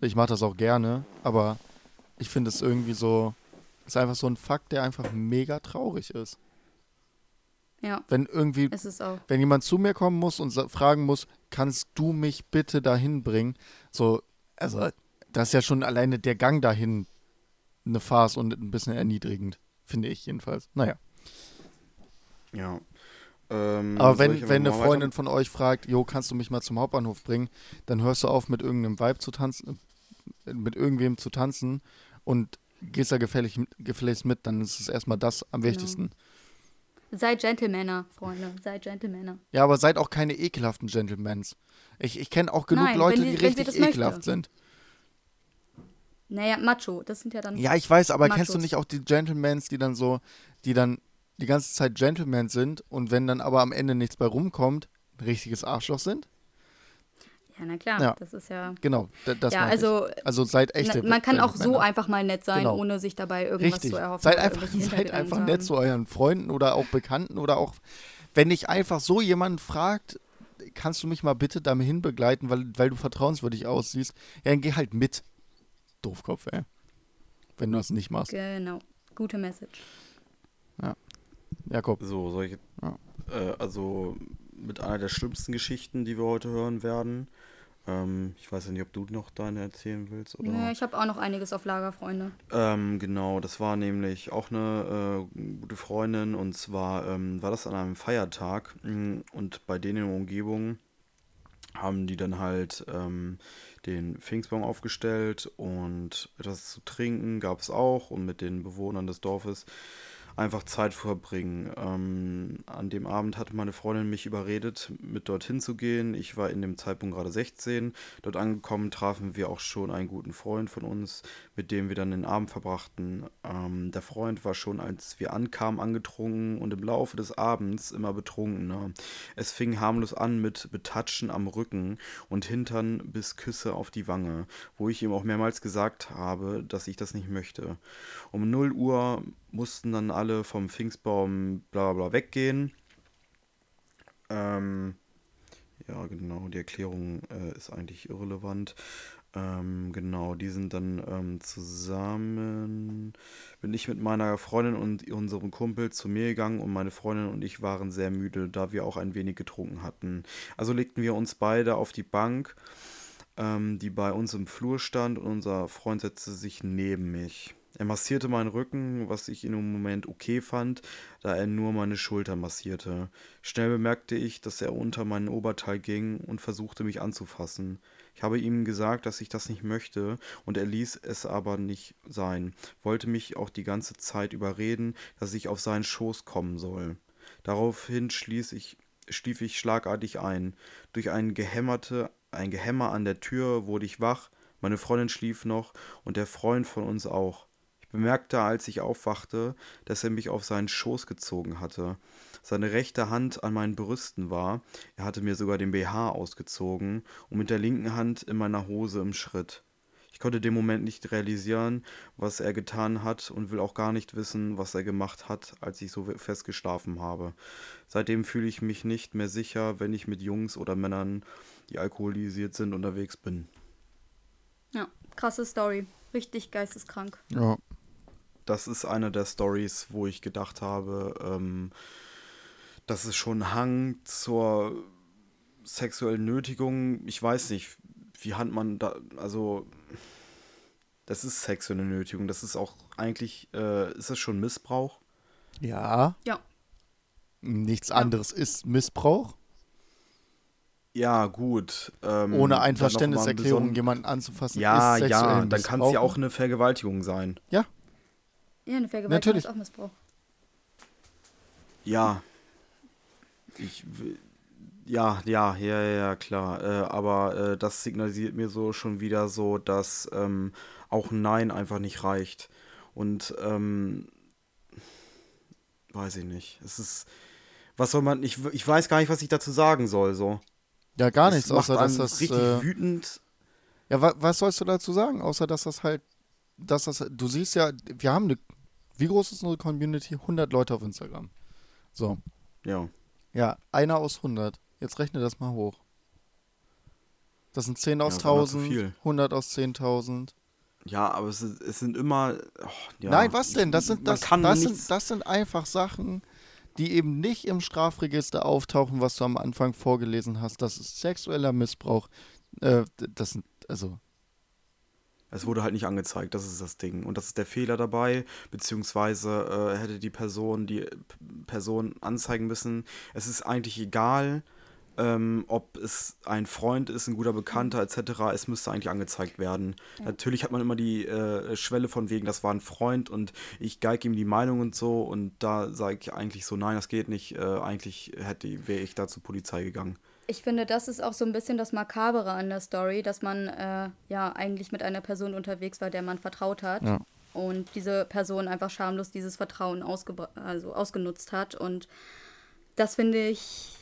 ich mache das auch gerne, aber ich finde es irgendwie so, ist einfach so ein Fakt, der einfach mega traurig ist. ja, Wenn irgendwie, es ist auch. wenn jemand zu mir kommen muss und fragen muss, kannst du mich bitte dahin bringen? So, also, das ist ja schon alleine der Gang dahin eine Farce und ein bisschen erniedrigend, finde ich jedenfalls. Naja. Ja. Ähm, Aber wenn, wenn eine Freundin von euch fragt, jo, kannst du mich mal zum Hauptbahnhof bringen, dann hörst du auf, mit irgendeinem Vibe zu tanzen, mit irgendwem zu tanzen und gehst da gefällig, gefälligst mit, dann ist es erstmal das am Genau. wichtigsten. Seid Gentlemänner, Freunde. Seid Gentlemänner. Ja, aber seid auch keine ekelhaften Gentlemans. Ich, ich kenne auch genug Nein, Leute, die die- richtig ekelhaft möchte. sind. Naja, Macho, das sind ja dann. Ja, ich weiß, aber kennst du Machos. nicht auch die Gentlemans, die dann so, die dann die ganze Zeit Gentlemen sind und wenn dann aber am Ende nichts bei rumkommt, ein richtiges Arschloch sind? Ja, na klar, Ja. das ist ja. Genau, da- das ja, also, ich. Also seid echte na, man kann auch so einfach mal nett sein, Genau. ohne sich dabei irgendwas Richtig. zu erhoffen. Seid einfach, seid einfach nett zu euren Freunden oder auch Bekannten oder auch, wenn dich einfach so jemand fragt, kannst du mich mal bitte dahin begleiten, weil, weil du vertrauenswürdig aussiehst, ja, dann geh halt mit. Doofkopf, ey. Wenn du das nicht machst. Genau. Gute Message. Jakob. So, soll ich. Ja. Äh, also mit einer der schlimmsten Geschichten, die wir heute hören werden. Ähm, ich weiß ja nicht, ob du noch deine erzählen willst oder. Ja, ich habe auch noch einiges auf Lager, Freunde. Ähm, genau, das war nämlich auch eine äh, gute Freundin und zwar ähm, war das an einem Feiertag mh, und bei denen in der Umgebung haben die dann halt ähm, den Pfingstbaum aufgestellt und etwas zu trinken gab es auch und mit den Bewohnern des Dorfes einfach Zeit verbringen. Ähm, an dem Abend hatte meine Freundin mich überredet, mit dorthin zu gehen. Ich war in dem Zeitpunkt gerade 16. Dort angekommen trafen wir auch schon einen guten Freund von uns, mit dem wir dann den Abend verbrachten. Ähm, der Freund war schon, als wir ankamen, angetrunken und im Laufe des Abends immer betrunkener. Es fing harmlos an mit Betatschen am Rücken und Hintern bis Küsse auf die Wange, wo ich ihm auch mehrmals gesagt habe, dass ich das nicht möchte. Um 0 Uhr mussten dann alle vom Pfingstbaum bla bla weggehen. Ähm, ja, genau, die Erklärung äh, ist eigentlich irrelevant. Ähm, genau, die sind dann ähm, zusammen. Bin ich mit meiner Freundin und unserem Kumpel zu mir gegangen und meine Freundin und ich waren sehr müde, da wir auch ein wenig getrunken hatten. Also legten wir uns beide auf die Bank, ähm, die bei uns im Flur stand und unser Freund setzte sich neben mich. Er massierte meinen Rücken, was ich in dem Moment okay fand, da er nur meine Schulter massierte. Schnell bemerkte ich, dass er unter meinen Oberteil ging und versuchte mich anzufassen. Ich habe ihm gesagt, dass ich das nicht möchte, und er ließ es aber nicht sein, wollte mich auch die ganze Zeit überreden, dass ich auf seinen Schoß kommen soll. Daraufhin schließ ich, schlief ich schlagartig ein. Durch ein, gehämmerte, ein Gehämmer an der Tür wurde ich wach, meine Freundin schlief noch und der Freund von uns auch. Ich bemerkte, als ich aufwachte, dass er mich auf seinen Schoß gezogen hatte. Seine rechte Hand an meinen Brüsten war, er hatte mir sogar den BH ausgezogen und mit der linken Hand in meiner Hose im Schritt. Ich konnte dem Moment nicht realisieren, was er getan hat und will auch gar nicht wissen, was er gemacht hat, als ich so fest geschlafen habe. Seitdem fühle ich mich nicht mehr sicher, wenn ich mit Jungs oder Männern, die alkoholisiert sind, unterwegs bin. Ja, krasse Story. Richtig geisteskrank. Ja. Das ist eine der Stories, wo ich gedacht habe, ähm, dass es schon Hang zur sexuellen Nötigung, ich weiß nicht, wie hat man da, also das ist sexuelle Nötigung, das ist auch eigentlich, äh, ist das schon Missbrauch? Ja. Ja. Nichts anderes ist Missbrauch. Ja, gut. Ähm, Ohne Einverständniserklärung jemanden anzufassen. Ja, ist ja, dann kann es ja auch eine Vergewaltigung sein. Ja, eine Vergewaltigung Natürlich. ist auch Missbrauch. Ja. Ich. Ja, ja, ja, ja, klar. Äh, aber äh, das signalisiert mir so schon wieder so, dass ähm, auch ein Nein einfach nicht reicht. Und ähm, weiß ich nicht. Es ist. Was soll man. Ich, ich weiß gar nicht, was ich dazu sagen soll. So. Ja, gar nichts, macht außer dass das. richtig Äh, wütend. ja, wa was sollst du dazu sagen? Außer dass das halt. Dass das. Du siehst ja, wir haben eine. Wie groß ist unsere Community? 100 Leute auf Instagram. So. Ja. Ja, einer aus 100. Jetzt rechne das mal hoch. Das sind 10 aus Ja, das war noch zu 1000, viel. 100 aus 10.000. Ja, aber es, ist, es sind immer. Oh, ja, Nein, was denn? Das sind, das, kann das, sind, das sind einfach Sachen, die eben nicht im Strafregister auftauchen, was du am Anfang vorgelesen hast. Das ist sexueller Missbrauch. Äh, das sind, also, Es wurde halt nicht angezeigt, das ist das Ding. Und das ist der Fehler dabei, beziehungsweise äh, hätte die Person die P Person anzeigen müssen. Es ist eigentlich egal, ähm, ob es ein Freund ist, ein guter Bekannter etc. Es müsste eigentlich angezeigt werden. Natürlich hat man immer die äh, Schwelle von wegen, das war ein Freund und ich geige ihm die Meinung und so. Und da sage ich eigentlich so, nein, das geht nicht. Äh, eigentlich hätte wäre ich da zur Polizei gegangen. Ich finde, das ist auch so ein bisschen das Makabere an der Story, dass man äh, ja eigentlich mit einer Person unterwegs war, der man vertraut hat. Ja. und diese Person einfach schamlos dieses Vertrauen also ausgenutzt hat. Und das finde ich,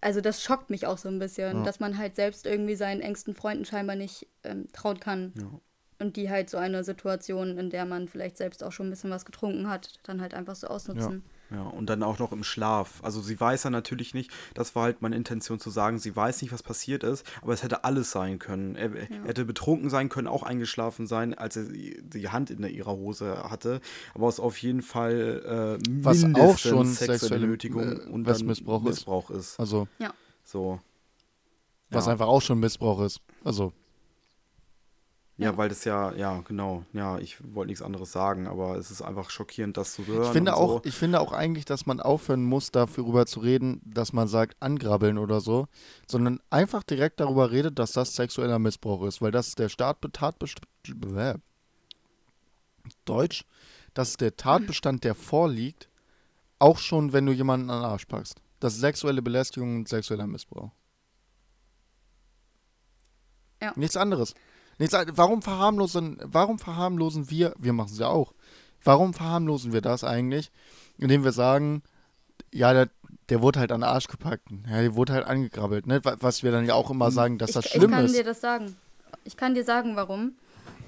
also das schockt mich auch so ein bisschen, ja. dass man halt selbst irgendwie seinen engsten Freunden scheinbar nicht ähm, trauen kann. Ja. Und die halt so eine Situation, in der man vielleicht selbst auch schon ein bisschen was getrunken hat, dann halt einfach so ausnutzen. Ja. Ja, und dann auch noch im Schlaf. Also sie weiß ja natürlich nicht, das war halt meine Intention zu sagen, sie weiß nicht, was passiert ist, aber es hätte alles sein können. Er, ja. er hätte betrunken sein können, auch eingeschlafen sein, als er die Hand in ihrer Hose hatte. Aber es ist auf jeden Fall äh, was auch schon sexuelle Nötigung äh, und was Missbrauch, Missbrauch ist. ist. Also ja. so. Was ja. einfach auch schon Missbrauch ist. Also ja, weil das ja, ja, genau. Ja, ich wollte nichts anderes sagen, aber es ist einfach schockierend, das zu hören. Ich finde, auch, so. ich finde auch eigentlich, dass man aufhören muss, darüber zu reden, dass man sagt, angrabbeln oder so, sondern einfach direkt darüber redet, dass das sexueller Missbrauch ist, weil das ist der Staat Tatbestand. Deutsch, das ist der Tatbestand, der vorliegt, auch schon, wenn du jemanden an den Arsch packst. Das ist sexuelle Belästigung und sexueller Missbrauch. Ja. Nichts anderes. Nichts, warum, verharmlosen, warum verharmlosen wir, wir machen es ja auch, warum verharmlosen wir das eigentlich, indem wir sagen, ja, der, der wurde halt an den Arsch gepackt, ja, der wurde halt angegrabbelt, ne? was wir dann ja auch immer hm. sagen, dass das ich, schlimm ist. Ich kann dir das sagen. Ich kann dir sagen, warum.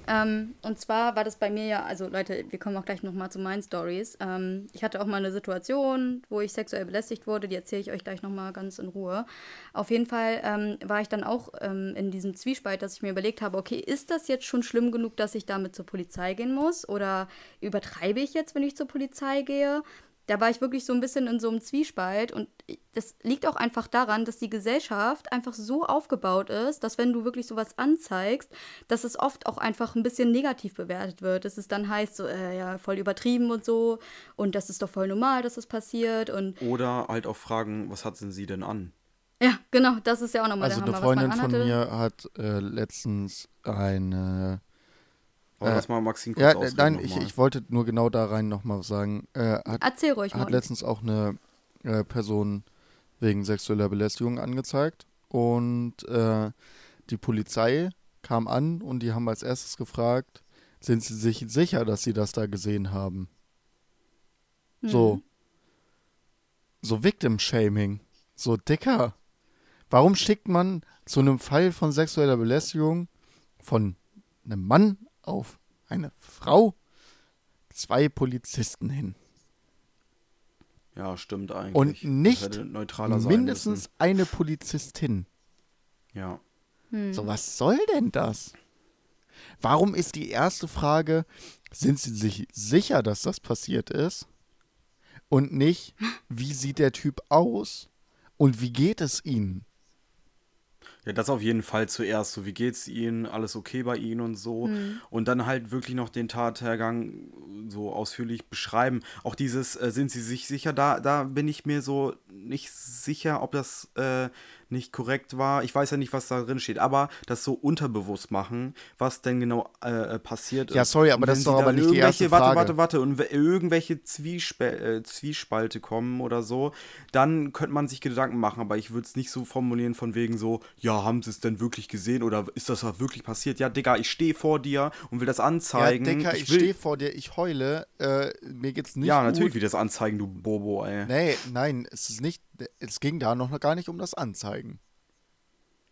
Ähm, und zwar war das bei mir ja, also Leute, wir kommen auch gleich nochmal zu meinen Stories. Ähm, ich hatte auch mal eine Situation, wo ich sexuell belästigt wurde, die erzähle ich euch gleich nochmal ganz in Ruhe. Auf jeden Fall ähm, war ich dann auch ähm, in diesem Zwiespalt, dass ich mir überlegt habe, okay, ist das jetzt schon schlimm genug, dass ich damit zur Polizei gehen muss? Oder übertreibe ich jetzt, wenn ich zur Polizei gehe? Da war ich wirklich so ein bisschen in so einem Zwiespalt und das liegt auch einfach daran, dass die Gesellschaft einfach so aufgebaut ist, dass wenn du wirklich sowas anzeigst, dass es oft auch einfach ein bisschen negativ bewertet wird. Dass es dann heißt, so, äh, ja, voll übertrieben und so und das ist doch voll normal, dass das passiert und. Oder halt auch fragen, was hat denn sie denn an? Ja, genau, das ist ja auch nochmal also der Hammer. Also eine Freundin von mir hat äh, letztens eine aber äh, das mal Maxine kurz Ja, nein, ich, ich, wollte nur genau da rein nochmal sagen. Äh, hat, Erzähl ruhig mal. Hat letztens auch eine äh, Person wegen sexueller Belästigung angezeigt und äh, die Polizei kam an und die haben als erstes gefragt, sind sie sich sicher, dass sie das da gesehen haben? Mhm. So. So Victim-Shaming. So dicker. Warum schickt man zu einem Fall von sexueller Belästigung von einem Mann auf eine Frau zwei Polizisten hin. Ja, stimmt eigentlich. Und nicht mindestens eine Polizistin. Ja. Hm. So, was soll denn das? Warum ist die erste Frage, sind Sie sich sicher, dass das passiert ist? Und nicht, wie sieht der Typ aus? Und wie geht es Ihnen? Ja, das auf jeden Fall zuerst. So, wie geht's Ihnen? Alles okay bei Ihnen und so. Mhm. Und dann halt wirklich noch den Tathergang so ausführlich beschreiben. Auch dieses, äh, sind Sie sich sicher? Da, da bin ich mir so nicht sicher, ob das äh, nicht korrekt war. Ich weiß ja nicht, was da drin steht, aber das so unterbewusst machen, was denn genau äh, passiert ist. Ja, sorry, aber das ist doch aber nicht die erste Frage. Warte, warte, warte. Und irgendwelche Zwiesp äh, Zwiespalte kommen oder so, dann könnte man sich Gedanken machen, aber ich würde es nicht so formulieren von wegen so, ja, haben sie es denn wirklich gesehen oder ist das da wirklich passiert? Ja, Digga, ich stehe vor dir und will das anzeigen. Ja, Digga, ich, ich stehe vor dir, ich heule, äh, mir geht's nicht Ja, gut. natürlich will das anzeigen, du Bobo, ey. Nee, nein, es ist nicht, es ging da noch gar nicht um das Anzeigen.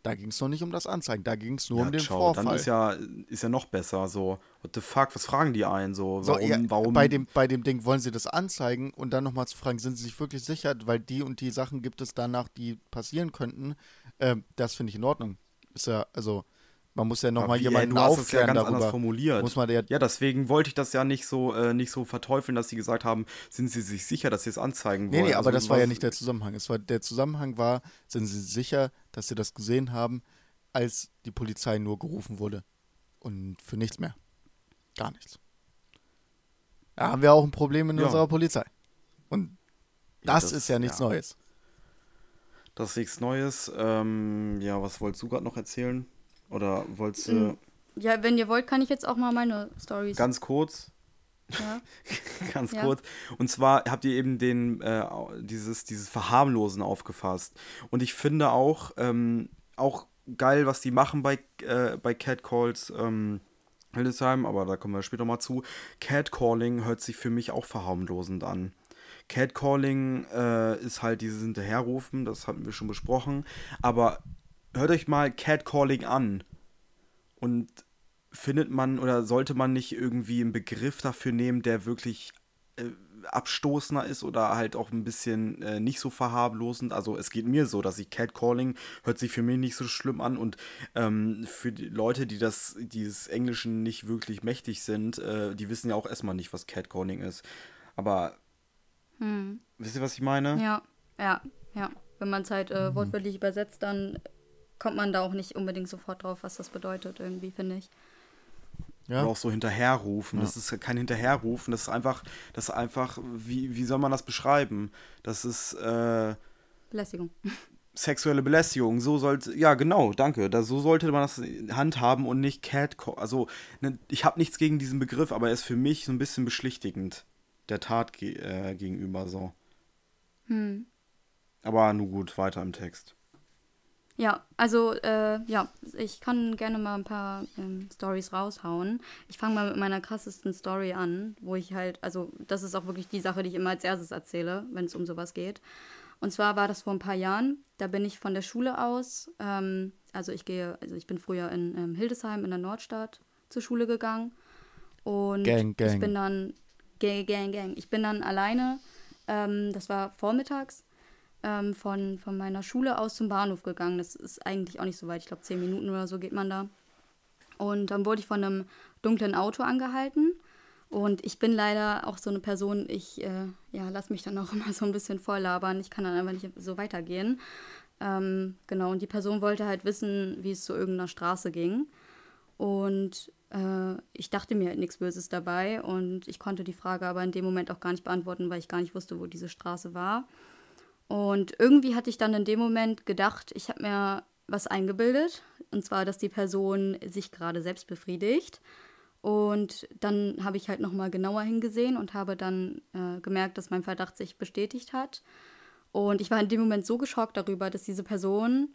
Da ging es noch nicht um das Anzeigen, da ging es nur ja, um den ciao, Vorfall. Dann ist ja, ist ja noch besser so. What the fuck, was fragen die einen so? Warum, so, ja, warum? Bei dem, bei dem Ding wollen sie das anzeigen und dann nochmal zu fragen, sind sie sich wirklich sicher, weil die und die Sachen gibt es danach, die passieren könnten. Ähm, das finde ich in Ordnung. Ist ja, also, man muss ja nochmal jemanden aufklären ja ganz darüber. anders formuliert. Muss man ja, ja, deswegen wollte ich das ja nicht so, äh, nicht so verteufeln, dass sie gesagt haben, sind sie sich sicher, dass sie es anzeigen wollen. Nee, nee, aber also, das war ja nicht der Zusammenhang. Es war, der Zusammenhang war, sind sie sicher, dass sie das gesehen haben, als die Polizei nur gerufen wurde. Und für nichts mehr. Gar nichts. Da haben wir auch ein Problem in ja. unserer Polizei. Und das, das ist ja nichts. Neues. Das ist nichts Neues. Ähm, ja, was wolltest du gerade noch erzählen? Oder wolltest du. Mm, ja, wenn ihr wollt, kann ich jetzt auch mal meine Stories. Ganz kurz. Ja. Ganz kurz. Und zwar habt ihr eben den, äh, dieses, dieses Verharmlosen aufgefasst. Und ich finde auch, ähm, auch geil, was die machen bei, äh, bei Catcalls. Ähm, Hildesheim, aber da kommen wir später mal zu. Catcalling hört sich für mich auch verharmlosend an. Catcalling äh, ist halt dieses Hinterherrufen, das hatten wir schon besprochen. Aber hört euch mal Catcalling an. Und findet man oder sollte man nicht irgendwie einen Begriff dafür nehmen, der wirklich äh, abstoßender ist oder halt auch ein bisschen äh, nicht so verharmlosend. Also es geht mir so, dass ich Catcalling hört sich für mich nicht so schlimm an und ähm, für die Leute, die das dieses Englischen nicht wirklich mächtig sind, äh, die wissen ja auch erstmal nicht, was Catcalling ist. Aber hm. wisst ihr, was ich meine? Ja, ja, ja. Wenn man es halt äh, wortwörtlich übersetzt, dann kommt man da auch nicht unbedingt sofort drauf, was das bedeutet, irgendwie, finde ich. Ja. Oder auch so hinterherrufen. Ja. Das ist kein Hinterherrufen, das ist einfach, das ist einfach, wie, wie soll man das beschreiben? Das ist äh, Belästigung. Sexuelle Belästigung, so sollte, ja genau, danke, da, so sollte man das handhaben und nicht Cat, also ne, ich habe nichts gegen diesen Begriff, aber er ist für mich so ein bisschen beschlichtigend der Tat ge äh, gegenüber so. Hm. Aber nur gut, weiter im Text. Ja, also äh, ja, ich kann gerne mal ein paar ähm, Stories raushauen. Ich fange mal mit meiner krassesten Story an, wo ich halt, also das ist auch wirklich die Sache, die ich immer als erstes erzähle, wenn es um sowas geht. Und zwar war das vor ein paar Jahren. Da bin ich von der Schule aus, ähm, also ich gehe, also ich bin früher in ähm, Hildesheim in der Nordstadt zur Schule gegangen und gang, gang. ich bin dann gang, gang, gang. Ich bin dann alleine. Ähm, das war vormittags ähm, von, von meiner Schule aus zum Bahnhof gegangen. Das ist eigentlich auch nicht so weit. Ich glaube, zehn Minuten oder so geht man da. Und dann wurde ich von einem dunklen Auto angehalten. Und ich bin leider auch so eine Person, ich äh, ja, lasse mich dann auch immer so ein bisschen voll labern. Ich kann dann einfach nicht so weitergehen. Ähm, genau, und die Person wollte halt wissen, wie es zu irgendeiner Straße ging. Und äh, ich dachte mir halt nichts Böses dabei. Und ich konnte die Frage aber in dem Moment auch gar nicht beantworten, weil ich gar nicht wusste, wo diese Straße war. Und irgendwie hatte ich dann in dem Moment gedacht, ich habe mir was eingebildet. Und zwar, dass die Person sich gerade selbst befriedigt. Und dann habe ich halt nochmal genauer hingesehen und habe dann äh, gemerkt, dass mein Verdacht sich bestätigt hat. Und ich war in dem Moment so geschockt darüber, dass diese Person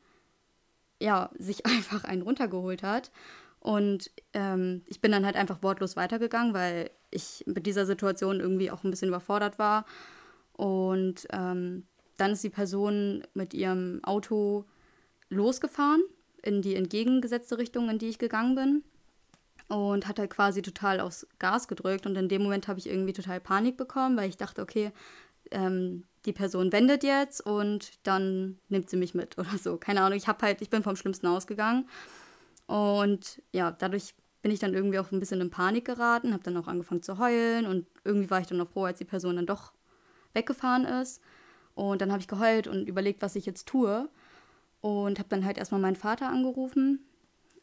ja sich einfach einen runtergeholt hat. Und ähm, ich bin dann halt einfach wortlos weitergegangen, weil ich mit dieser Situation irgendwie auch ein bisschen überfordert war. Und ähm, dann ist die Person mit ihrem Auto losgefahren in die entgegengesetzte Richtung, in die ich gegangen bin. Und hat halt quasi total aufs Gas gedrückt. Und in dem Moment habe ich irgendwie total Panik bekommen, weil ich dachte, okay, ähm, die Person wendet jetzt und dann nimmt sie mich mit oder so. Keine Ahnung, ich habe halt, ich bin vom Schlimmsten ausgegangen. Und ja, dadurch bin ich dann irgendwie auch ein bisschen in Panik geraten, habe dann auch angefangen zu heulen und irgendwie war ich dann auch froh, als die Person dann doch weggefahren ist. Und dann habe ich geheult und überlegt, was ich jetzt tue. Und habe dann halt erstmal meinen Vater angerufen.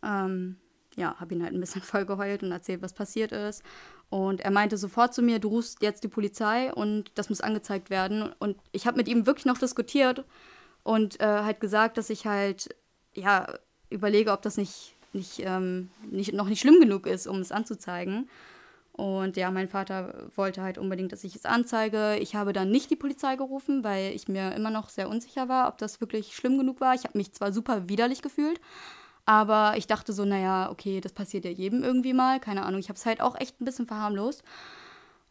Ähm, ja, habe ihn halt ein bisschen voll geheult und erzählt, was passiert ist. Und er meinte sofort zu mir, du rufst jetzt die Polizei und das muss angezeigt werden. Und ich habe mit ihm wirklich noch diskutiert und äh, halt gesagt, dass ich halt, ja, überlege, ob das nicht, nicht, ähm, nicht, noch nicht schlimm genug ist, um es anzuzeigen. Und ja, mein Vater wollte halt unbedingt, dass ich es anzeige. Ich habe dann nicht die Polizei gerufen, weil ich mir immer noch sehr unsicher war, ob das wirklich schlimm genug war. Ich habe mich zwar super widerlich gefühlt, aber ich dachte so, naja, okay, das passiert ja jedem irgendwie mal. Keine Ahnung, ich habe es halt auch echt ein bisschen verharmlost.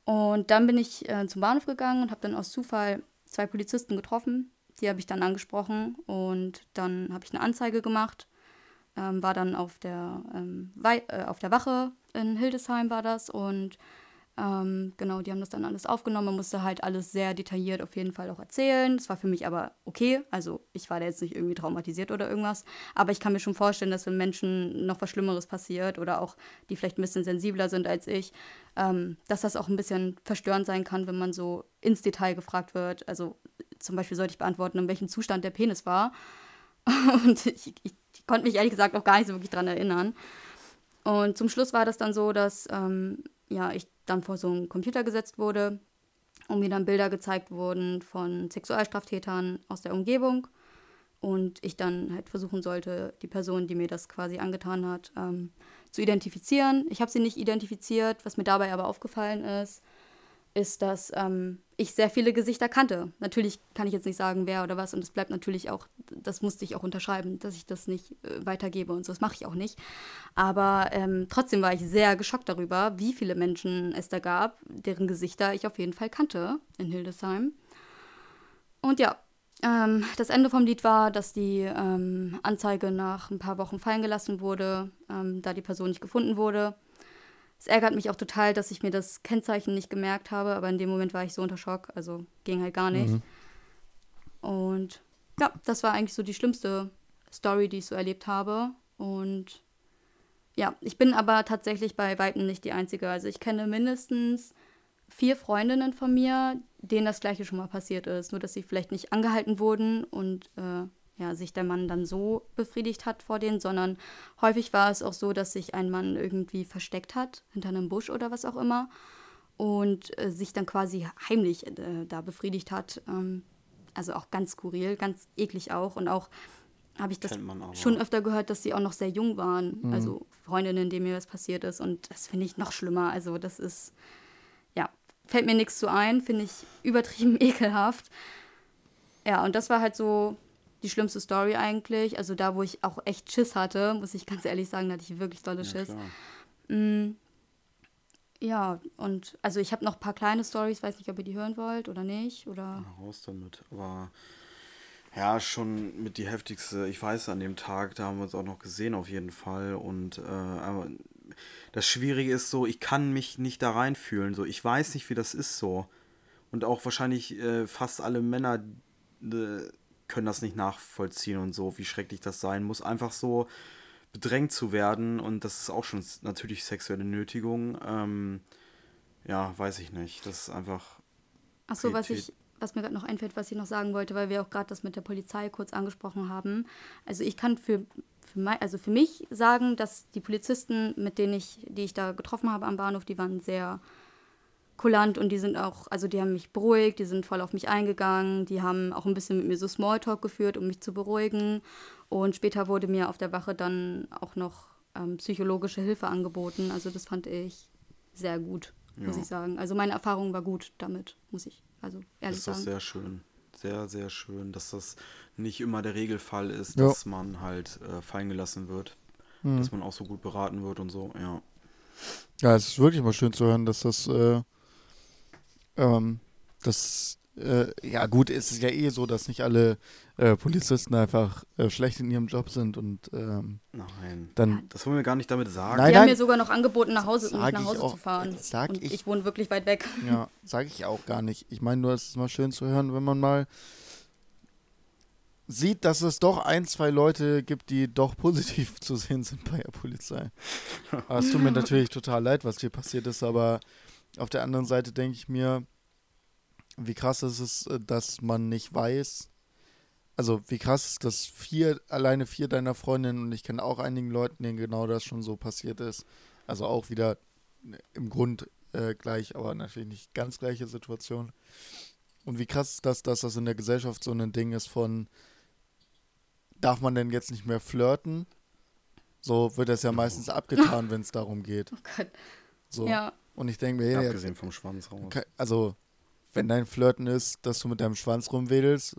Und dann bin ich äh, zum Bahnhof gegangen und habe dann aus Zufall zwei Polizisten getroffen. Die habe ich dann angesprochen und dann habe ich eine Anzeige gemacht ähm, war dann auf der, ähm, äh, auf der Wache in Hildesheim war das und ähm, genau, die haben das dann alles aufgenommen. Man musste halt alles sehr detailliert auf jeden Fall auch erzählen. Das war für mich aber okay. Also ich war da jetzt nicht irgendwie traumatisiert oder irgendwas. Aber ich kann mir schon vorstellen, dass wenn Menschen noch was Schlimmeres passiert oder auch die vielleicht ein bisschen sensibler sind als ich, ähm, dass das auch ein bisschen verstörend sein kann, wenn man so ins Detail gefragt wird. Also zum Beispiel sollte ich beantworten, in welchem Zustand der Penis war. Und ich ich konnte mich ehrlich gesagt auch gar nicht so wirklich dran erinnern. Und zum Schluss war das dann so, dass ähm, ja, ich dann vor so einen Computer gesetzt wurde und mir dann Bilder gezeigt wurden von Sexualstraftätern aus der Umgebung. Und ich dann halt versuchen sollte, die Person, die mir das quasi angetan hat, ähm, zu identifizieren. Ich habe sie nicht identifiziert. Was mir dabei aber aufgefallen ist, ist, dass ähm, ich sehr viele Gesichter kannte. Natürlich kann ich jetzt nicht sagen, wer oder was. Und es bleibt natürlich auch, das musste ich auch unterschreiben, dass ich das nicht äh, weitergebe und so. Das mache ich auch nicht. Aber ähm, trotzdem war ich sehr geschockt darüber, wie viele Menschen es da gab, deren Gesichter ich auf jeden Fall kannte in Hildesheim. Und ja, ähm, das Ende vom Lied war, dass die ähm, Anzeige nach ein paar Wochen fallen gelassen wurde, ähm, da die Person nicht gefunden wurde. Es ärgert mich auch total, dass ich mir das Kennzeichen nicht gemerkt habe, aber in dem Moment war ich so unter Schock, also ging halt gar nicht. Mhm. Und ja, das war eigentlich so die schlimmste Story, die ich so erlebt habe. Und ja, ich bin aber tatsächlich bei Weitem nicht die Einzige. Also ich kenne mindestens vier Freundinnen von mir, denen das gleiche schon mal passiert ist. Nur, dass sie vielleicht nicht angehalten wurden und äh, ja, sich der Mann dann so befriedigt hat vor denen, sondern häufig war es auch so, dass sich ein Mann irgendwie versteckt hat, hinter einem Busch oder was auch immer, und äh, sich dann quasi heimlich äh, da befriedigt hat. Ähm, also auch ganz skurril, ganz eklig auch. Und auch habe ich das schon öfter gehört, dass sie auch noch sehr jung waren. Mhm. Also Freundinnen, denen mir was passiert ist. Und das finde ich noch schlimmer. Also das ist, ja, fällt mir nichts zu ein, finde ich übertrieben ekelhaft. Ja, und das war halt so die schlimmste Story eigentlich. Also da, wo ich auch echt Schiss hatte, muss ich ganz ehrlich sagen, da hatte ich wirklich tolle Schiss. Ja, mm, ja und also ich habe noch ein paar kleine Stories, weiß nicht, ob ihr die hören wollt oder nicht. Oder Na, raus damit. Aber ja, schon mit die heftigste, ich weiß, an dem Tag, da haben wir uns auch noch gesehen auf jeden Fall. Und äh, aber das Schwierige ist so, ich kann mich nicht da reinfühlen. So, ich weiß nicht, wie das ist so. Und auch wahrscheinlich äh, fast alle Männer äh, können das nicht nachvollziehen und so, wie schrecklich das sein muss. Einfach so bedrängt zu werden und das ist auch schon natürlich sexuelle Nötigung. Ähm, ja, weiß ich nicht. Das ist einfach. Achso, was ich, was mir gerade noch einfällt, was ich noch sagen wollte, weil wir auch gerade das mit der Polizei kurz angesprochen haben. Also ich kann für, für, mein, also für mich sagen, dass die Polizisten, mit denen ich, die ich da getroffen habe am Bahnhof, die waren sehr kulant und die sind auch, also die haben mich beruhigt, die sind voll auf mich eingegangen, die haben auch ein bisschen mit mir so Smalltalk geführt, um mich zu beruhigen. Und später wurde mir auf der Wache dann auch noch ähm, psychologische Hilfe angeboten. Also das fand ich sehr gut, ja. muss ich sagen. Also meine Erfahrung war gut damit, muss ich also ehrlich sagen. Das ist sagen. sehr schön. Sehr, sehr schön, dass das nicht immer der Regelfall ist, ja. dass man halt äh, fallen gelassen wird. Mhm. Dass man auch so gut beraten wird und so, ja. Ja, es ist wirklich mal schön zu hören, dass das äh, ähm, das, äh, ja gut, ist es ja eh so, dass nicht alle äh, Polizisten einfach äh, schlecht in ihrem Job sind und ähm, Nein, dann, das wollen wir gar nicht damit sagen. Nein, die haben mir sogar noch angeboten, nach Hause, um nach Hause auch, zu fahren. Sag und ich, ich wohne wirklich weit weg. Ja, sage ich auch gar nicht. Ich meine nur, es ist mal schön zu hören, wenn man mal sieht, dass es doch ein, zwei Leute gibt, die doch positiv zu sehen sind bei der Polizei. Aber es tut mir natürlich total leid, was hier passiert ist, aber auf der anderen Seite denke ich mir, wie krass ist es, äh, dass man nicht weiß, also wie krass ist das vier, alleine vier deiner Freundinnen und ich kenne auch einigen Leuten, denen genau das schon so passiert ist. Also auch wieder ne, im Grund äh, gleich, aber natürlich nicht ganz gleiche Situation. Und wie krass ist das, dass das in der Gesellschaft so ein Ding ist von, darf man denn jetzt nicht mehr flirten? So wird das ja meistens abgetan, wenn es darum geht. Oh Gott. So. Ja. Und ich denke mir, ja, abgesehen vom Schwanz raus. Also, wenn dein Flirten ist, dass du mit deinem Schwanz rumwedelst,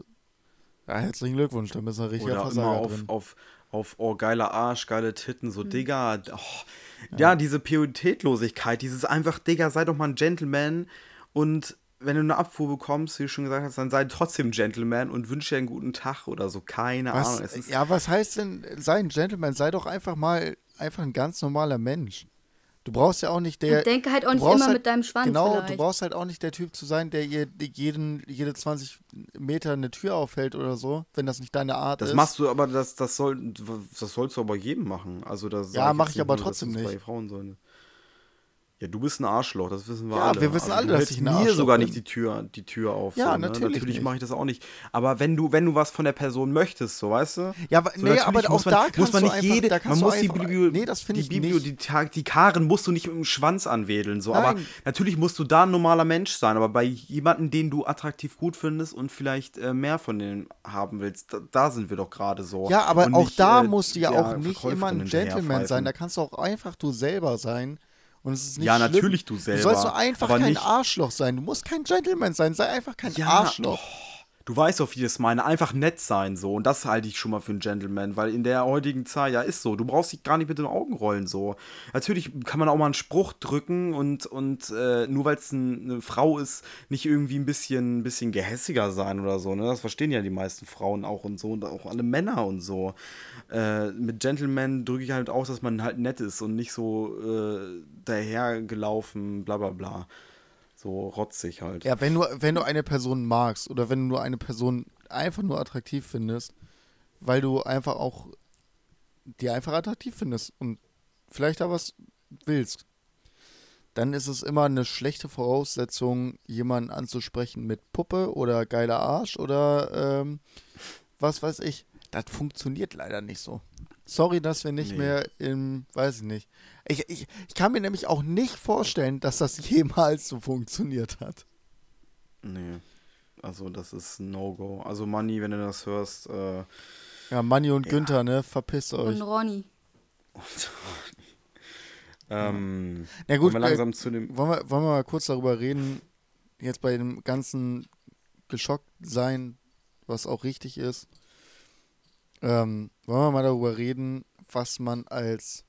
ja, herzlichen Glückwunsch, dann bist du richtig Oder immer auf, drin. auf, auf, oh, geiler Arsch, geile Titten, so, mhm. Digga, oh, ja. ja. diese Pietätlosigkeit, dieses einfach, Digga, sei doch mal ein Gentleman und wenn du eine Abfuhr bekommst, wie du schon gesagt hast, dann sei trotzdem ein Gentleman und wünsche dir einen guten Tag oder so, keine was, Ahnung. ja, was heißt denn, sei ein Gentleman, sei doch einfach mal einfach ein ganz normaler Mensch. Du brauchst ja auch nicht der. Und denke halt auch nicht immer halt, mit deinem Schwanz. Genau, vielleicht. du brauchst halt auch nicht der Typ zu sein, der ihr jeden, jede 20 Meter eine Tür aufhält oder so, wenn das nicht deine Art das ist. Das machst du aber, das, das, soll, das sollst du aber jedem machen. Also das ja, mache ich aber nur, trotzdem nicht. Bei Frauen sollen. Ja, du bist ein Arschloch, das wissen wir ja, alle. Ja, wir wissen also, alle, dass ich ein Arschloch mir sogar bin. nicht die Tür, die Tür auf. Ja, so, ne? natürlich. Natürlich mache ich das auch nicht. Aber wenn du, wenn du was von der Person möchtest, so weißt du. Ja, aber, so, nee, aber auch man, da kannst muss man nicht einfach, jede, man muss die Biblio, nee, das die, ich Biblio nicht. Die, die Karen musst du nicht mit dem Schwanz anwedeln, so. Nein. Aber natürlich musst du da ein normaler Mensch sein. Aber bei jemandem, den du attraktiv gut findest und vielleicht äh, mehr von denen haben willst, da, da sind wir doch gerade so. Ja, aber auch nicht, da äh, musst du ja auch nicht immer ein Gentleman sein. Da kannst du auch einfach du selber sein Und es ist nicht ja, schlimm. natürlich du selber. Du sollst doch einfach kein nicht, Arschloch sein. Du musst kein Gentleman sein. Sei einfach kein Ja, Arschloch. Du weißt doch, wie ich es meine. Einfach nett sein so. Und das halte ich schon mal für einen Gentleman, weil in der heutigen Zeit, ja, ist so. Du brauchst dich gar nicht mit den Augen rollen so. Natürlich kann man auch mal einen Spruch drücken und, und äh, nur weil es ein, eine Frau ist, nicht irgendwie ein bisschen, ein bisschen gehässiger sein oder so. Ne? Das verstehen ja die meisten Frauen auch und so und auch alle Männer und so. Äh, mit Gentleman drücke ich halt aus, dass man halt nett ist und nicht so äh, dahergelaufen, bla bla bla. So rotzig halt. Ja, wenn du, wenn du eine Person magst oder wenn du eine Person einfach nur attraktiv findest, weil du einfach auch die einfach attraktiv findest und vielleicht da was willst, dann ist es immer eine schlechte Voraussetzung, jemanden anzusprechen mit Puppe oder geiler Arsch oder ähm, was weiß ich. Das funktioniert leider nicht so. Sorry, dass wir nicht Nee. mehr im, weiß ich nicht. Ich, ich, ich kann mir nämlich auch nicht vorstellen, dass das jemals so funktioniert hat. Nee. Also, das ist ein No-Go. Also, Manni, wenn du das hörst, äh, Ja, Manni und Ja. Günther, ne? Verpisst euch. Und Ronny. ähm, Na gut, kommen wir äh, langsam zu dem. wollen, wir, wollen wir mal kurz darüber reden, jetzt bei dem ganzen geschockt sein, was auch richtig ist. Ähm, wollen wir mal darüber reden, was man als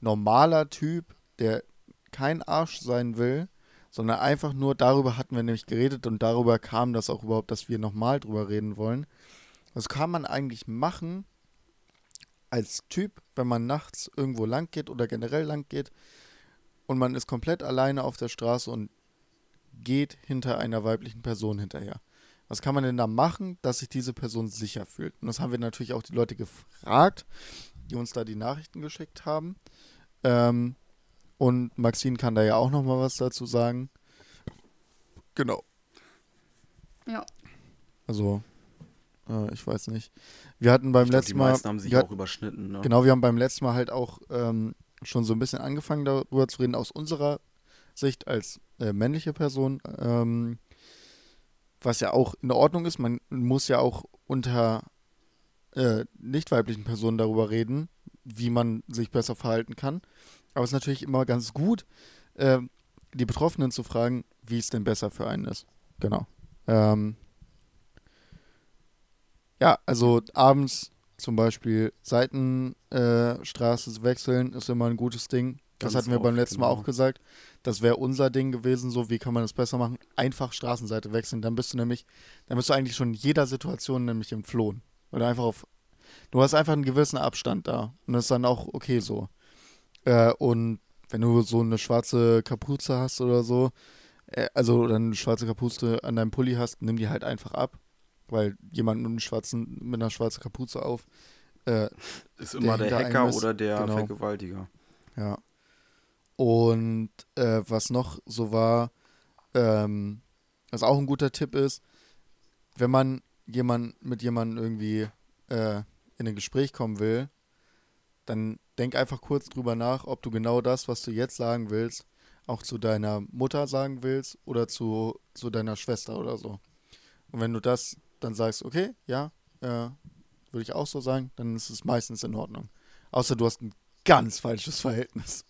normaler Typ, der kein Arsch sein will, sondern einfach nur darüber hatten wir nämlich geredet und darüber kam das auch überhaupt, dass wir nochmal drüber reden wollen. Was kann man eigentlich machen als Typ, wenn man nachts irgendwo lang geht oder generell lang geht und man ist komplett alleine auf der Straße und geht hinter einer weiblichen Person hinterher. Was kann man denn da machen, dass sich diese Person sicher fühlt? Und das haben wir natürlich auch die Leute gefragt, die uns da die Nachrichten geschickt haben. Ähm, und Maxine kann da ja auch noch mal was dazu sagen. Genau. Ja. Also, äh, ich weiß nicht. Wir hatten beim Ich glaub, letzten die Mal. meisten haben sich auch überschnitten, ne? Genau, wir haben beim letzten Mal halt auch ähm, schon so ein bisschen angefangen darüber zu reden, aus unserer Sicht als äh, männliche Person, ähm, was ja auch in Ordnung ist. Man muss ja auch unter äh, nicht weiblichen Personen darüber reden, wie man sich besser verhalten kann. Aber es ist natürlich immer ganz gut, äh, die Betroffenen zu fragen, wie es denn besser für einen ist. Genau. Ähm, ja, also abends zum Beispiel Seitenstraße äh, wechseln ist immer ein gutes Ding. Das Ganz hatten wir beim letzten Mal genau. auch gesagt. Das wäre unser Ding gewesen, so wie kann man es besser machen? Einfach Straßenseite wechseln. Dann bist du nämlich, dann bist du eigentlich schon in jeder Situation nämlich entflohen. Du einfach auf, du hast einfach einen gewissen Abstand da. Und das ist dann auch okay so. Äh, und wenn du so eine schwarze Kapuze hast oder so, äh, also oder eine schwarze Kapuze an deinem Pulli hast, nimm die halt einfach ab. Weil jemand mit, einem schwarzen, mit einer schwarzen Kapuze auf, äh, ist immer der, einem Hacker ist- oder der genau. Vergewaltiger. Ja. Und äh, was noch so war, ähm, was auch ein guter Tipp ist, wenn man jemand mit jemandem irgendwie äh, in ein Gespräch kommen will, dann denk einfach kurz drüber nach, ob du genau das, was du jetzt sagen willst, auch zu deiner Mutter sagen willst oder zu, zu deiner Schwester oder so. Und wenn du das dann sagst, okay, ja, äh, würde ich auch so sagen, dann ist es meistens in Ordnung. Außer du hast ein ganz falsches Verhältnis.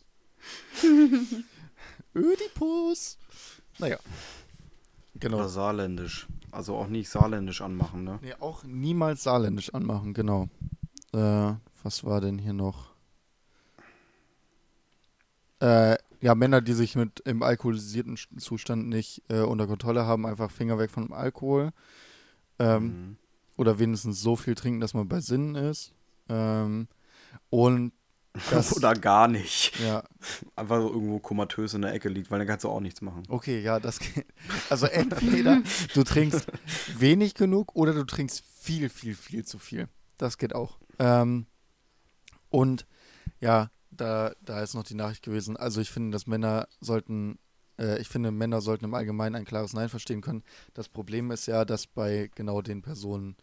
Ödipus. Naja. Genau. Oder saarländisch. Also auch nicht saarländisch anmachen, ne? Nee, auch niemals saarländisch anmachen, genau. Äh, was war denn hier noch? Äh, ja, Männer, die sich mit im alkoholisierten Zustand nicht äh, unter Kontrolle haben, einfach Finger weg vom Alkohol. Ähm, Mhm. Oder wenigstens so viel trinken, dass man bei Sinnen ist. Ähm, und das, Oder gar nicht. ja, Einfach so irgendwo komatös in der Ecke liegt, weil dann kannst du auch nichts machen. Okay, ja, das geht. Also entweder du trinkst wenig genug oder du trinkst viel, viel, viel zu viel. Das geht auch. Ähm, und ja, da, da ist noch die Nachricht gewesen. Also ich finde, dass Männer sollten, äh, ich finde, Männer sollten im Allgemeinen ein klares Nein verstehen können. Das Problem ist ja, dass bei genau den Personen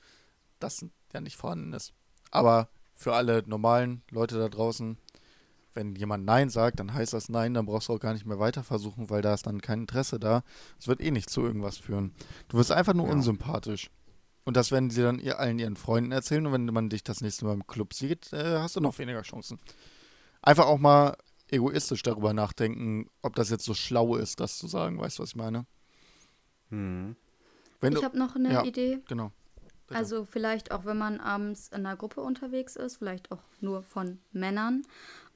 das ja nicht vorhanden ist. Aber für alle normalen Leute da draußen, wenn jemand Nein sagt, dann heißt das Nein, dann brauchst du auch gar nicht mehr weiter versuchen, weil da ist dann kein Interesse da. Es wird eh nicht zu irgendwas führen. Du wirst einfach nur Ja. unsympathisch. Und das werden sie dann ihr, allen ihren Freunden erzählen und wenn man dich das nächste Mal im Club sieht, äh, hast du noch weniger Chancen. Einfach auch mal egoistisch darüber nachdenken, ob das jetzt so schlau ist, das zu sagen. Weißt du, was ich meine? Wenn ich habe noch eine ja. Idee. genau. Bitte. Also vielleicht auch, wenn man abends in einer Gruppe unterwegs ist, vielleicht auch nur von Männern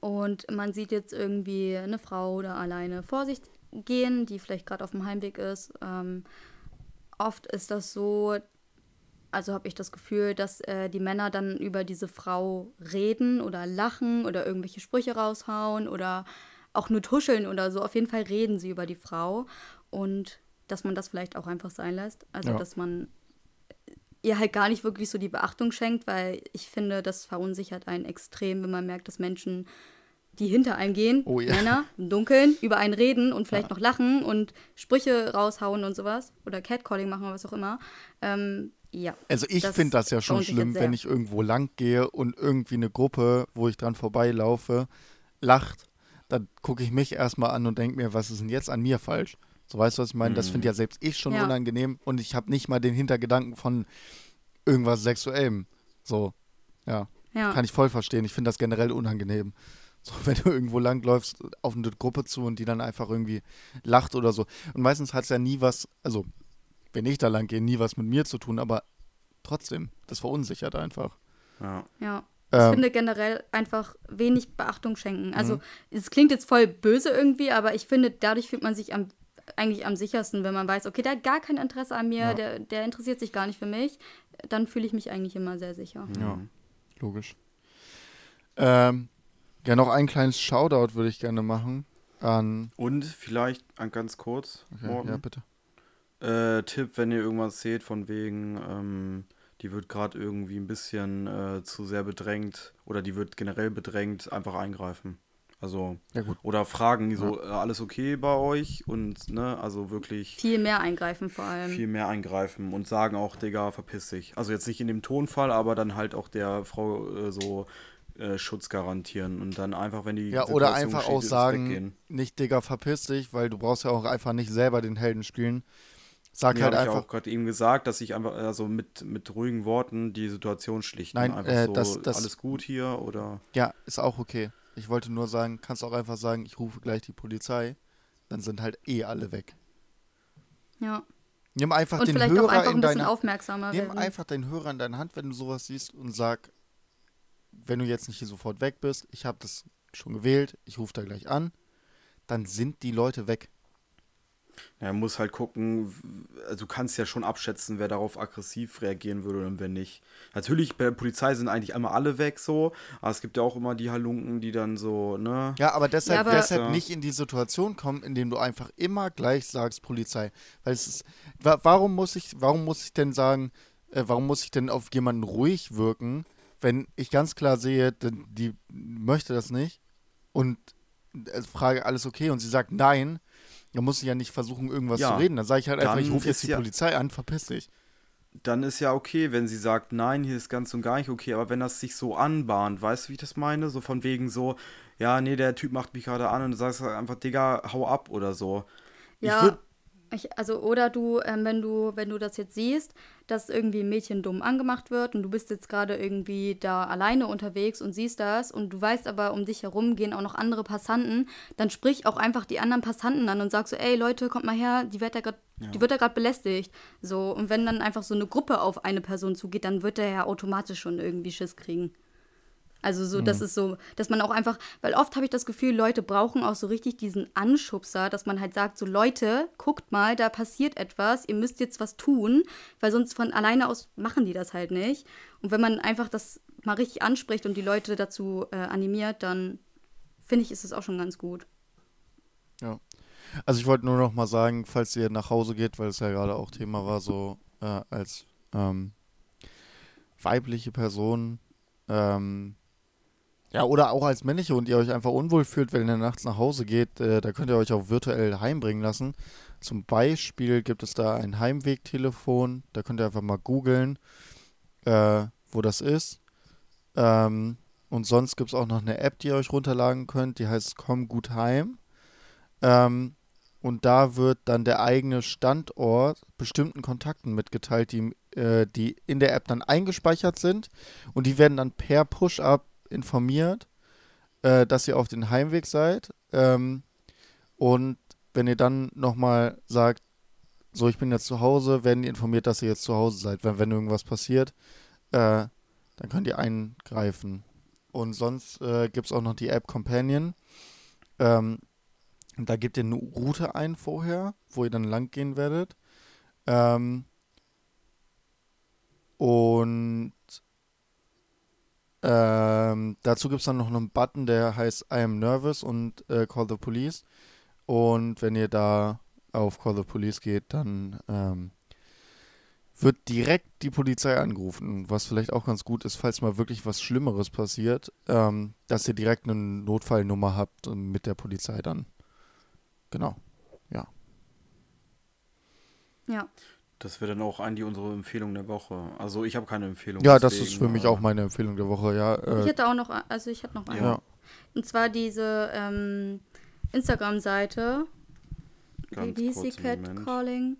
und man sieht jetzt irgendwie eine Frau oder alleine vor sich gehen, die vielleicht gerade auf dem Heimweg ist. Ähm, oft ist das so, also habe ich das Gefühl, dass äh, die Männer dann über diese Frau reden oder lachen oder irgendwelche Sprüche raushauen oder auch nur tuscheln oder so. Auf jeden Fall reden sie über die Frau und dass man das vielleicht auch einfach sein lässt. Also Ja. dass man ihr halt gar nicht wirklich so die Beachtung schenkt, weil ich finde, das verunsichert einen extrem, wenn man merkt, dass Menschen, die hinter einem gehen, Oh ja. Männer im Dunkeln, über einen reden und vielleicht noch lachen und Sprüche raushauen und sowas oder Catcalling machen oder was auch immer. Ähm, ja. Also ich finde das ja schon schlimm, wenn ich irgendwo lang gehe und irgendwie eine Gruppe, wo ich dran vorbeilaufe, lacht. Dann gucke ich mich erstmal an und denke mir, was ist denn jetzt an mir falsch? So weißt du, was ich meine? Das finde ja selbst ich schon Ja. unangenehm und ich habe nicht mal den Hintergedanken von irgendwas Sexuellem. So, ja. Ja. Kann ich voll verstehen. Ich finde das generell unangenehm. So, wenn du irgendwo langläufst, auf eine Gruppe zu und die dann einfach irgendwie lacht oder so. Und meistens hat es ja nie was, also wenn ich da lang gehe, nie was mit mir zu tun, aber trotzdem, das verunsichert einfach. Ja. Ja. Ich Ähm, finde generell einfach wenig Beachtung schenken. Also Mhm. es klingt jetzt voll böse irgendwie, aber ich finde, dadurch fühlt man sich am, eigentlich am sichersten, wenn man weiß, okay, der hat gar kein Interesse an mir, Ja. der, der interessiert sich gar nicht für mich. Dann fühle ich mich eigentlich immer sehr sicher. Ja, logisch. Ähm, ja, noch ein kleines Shoutout würde ich gerne machen an. Und vielleicht ein ganz kurz, Okay, Morten. ja, bitte. Äh, Tipp, wenn ihr irgendwas seht, von wegen, ähm, die wird gerade irgendwie ein bisschen äh, zu sehr bedrängt oder die wird generell bedrängt, einfach eingreifen. Also, Ja, gut. oder fragen, so, äh, alles okay bei euch? Und, ne, also wirklich Viel mehr eingreifen vor allem. viel mehr eingreifen und sagen auch, Digga, verpiss dich. Also jetzt nicht in dem Tonfall, aber dann halt auch der Frau äh, so äh, Schutz garantieren und dann einfach, wenn die Ja, oder Situation einfach steht, auch ist sagen, weggehen. nicht Digga, verpiss dich, weil du brauchst ja auch einfach nicht selber den Helden spielen. Sag Nee, halt habe ich einfach, auch gerade eben gesagt, dass ich einfach also mit, mit ruhigen Worten die Situation schlichten. Nein, einfach äh, so, das- das- alles gut hier oder ja, ist auch okay. Ich wollte nur sagen, kannst auch einfach sagen, ich rufe gleich die Polizei, dann sind halt eh alle weg. Ja. Nimm einfach Und den vielleicht auch Hörer einfach in ein bisschen deine aufmerksamer Nimm werden. einfach den Hörer in deine Hand, wenn du sowas siehst und sag, wenn du jetzt nicht hier sofort weg bist, ich habe das schon gewählt, ich rufe da gleich an, dann sind die Leute weg. Ja, man muss halt gucken, also du kannst ja schon abschätzen, wer darauf aggressiv reagieren würde und wer nicht. Natürlich, bei der Polizei sind eigentlich einmal alle weg so, aber es gibt ja auch immer die Halunken, die dann so, ne? Ja, aber deshalb, Ja, aber- deshalb Ja. nicht in die Situation kommen, in dem du einfach immer gleich sagst Polizei. Weil es ist, wa warum muss ich, warum muss ich denn sagen, äh, warum muss ich denn auf jemanden ruhig wirken, wenn ich ganz klar sehe, die möchte das nicht und äh, frage, alles okay und sie sagt nein, dann muss ich ja nicht versuchen, irgendwas Ja, zu reden. Dann sage ich halt einfach, ich rufe jetzt die ja- Polizei an, verpiss dich. Dann ist ja okay, wenn sie sagt, nein, hier ist ganz und gar nicht okay, aber wenn das sich so anbahnt, weißt du, wie ich das meine? So von wegen so, ja, nee, der Typ macht mich gerade an und du sagst halt einfach, Digga, hau ab oder so. Ich Ja, ich, also oder du, ähm, wenn du, wenn du das jetzt siehst, dass irgendwie ein Mädchen dumm angemacht wird und du bist jetzt gerade irgendwie da alleine unterwegs und siehst das und du weißt aber, um dich herum gehen auch noch andere Passanten, dann sprich auch einfach die anderen Passanten an und sag so, ey Leute, kommt mal her, die wird da gerade, die wird da gerade belästigt. So, und wenn dann einfach so eine Gruppe auf eine Person zugeht, dann wird der ja automatisch schon irgendwie Schiss kriegen. Also so, das ist so, dass man auch einfach, weil oft habe ich das Gefühl, Leute brauchen auch so richtig diesen Anschubser, dass man halt sagt, so Leute, guckt mal, da passiert etwas, ihr müsst jetzt was tun, weil sonst von alleine aus machen die das halt nicht. Und wenn man einfach das mal richtig anspricht und die Leute dazu äh, animiert, dann finde ich, ist es auch schon ganz gut. Ja. Also ich wollte nur noch mal sagen, falls ihr nach Hause geht, weil es ja gerade auch Thema war, so äh, als ähm, weibliche Person, ähm, ja, oder auch als männliche und ihr euch einfach unwohl fühlt, wenn ihr nachts nach Hause geht, äh, da könnt ihr euch auch virtuell heimbringen lassen. Zum Beispiel gibt es da ein Heimwegtelefon, da könnt ihr einfach mal googeln, äh, wo das ist. Ähm, und sonst gibt es auch noch eine App, die ihr euch runterladen könnt, die heißt Komm gut heim. Ähm, und da wird dann der eigene Standort bestimmten Kontakten mitgeteilt, die, äh, die in der App dann eingespeichert sind. Und die werden dann per Push-Up informiert, äh, dass ihr auf den Heimweg seid. Ähm, und wenn ihr dann nochmal sagt, so, ich bin jetzt zu Hause, werden die informiert, dass ihr jetzt zu Hause seid. Wenn, wenn irgendwas passiert, äh, dann könnt ihr eingreifen. Und sonst äh, gibt es auch noch die App Companion. Ähm, da gebt ihr eine Route ein vorher, wo ihr dann lang gehen werdet. Ähm, und ähm, dazu gibt es dann noch einen Button, der heißt I am nervous und äh, Call the Police. Und wenn ihr da auf Call the Police geht, dann ähm, wird direkt die Polizei angerufen, was vielleicht auch ganz gut ist, falls mal wirklich was Schlimmeres passiert, ähm, dass ihr direkt eine Notfallnummer habt mit der Polizei dann. Genau, ja. Ja. Das wäre dann auch eigentlich unsere Empfehlung der Woche. Also ich habe keine Empfehlung. Ja, deswegen, das ist für mich auch meine Empfehlung der Woche, ja. Äh, ich hätte auch noch, also ich hätte noch eine. Ja. Und zwar diese ähm, Instagram-Seite. Wie, hieß die? Catcalling?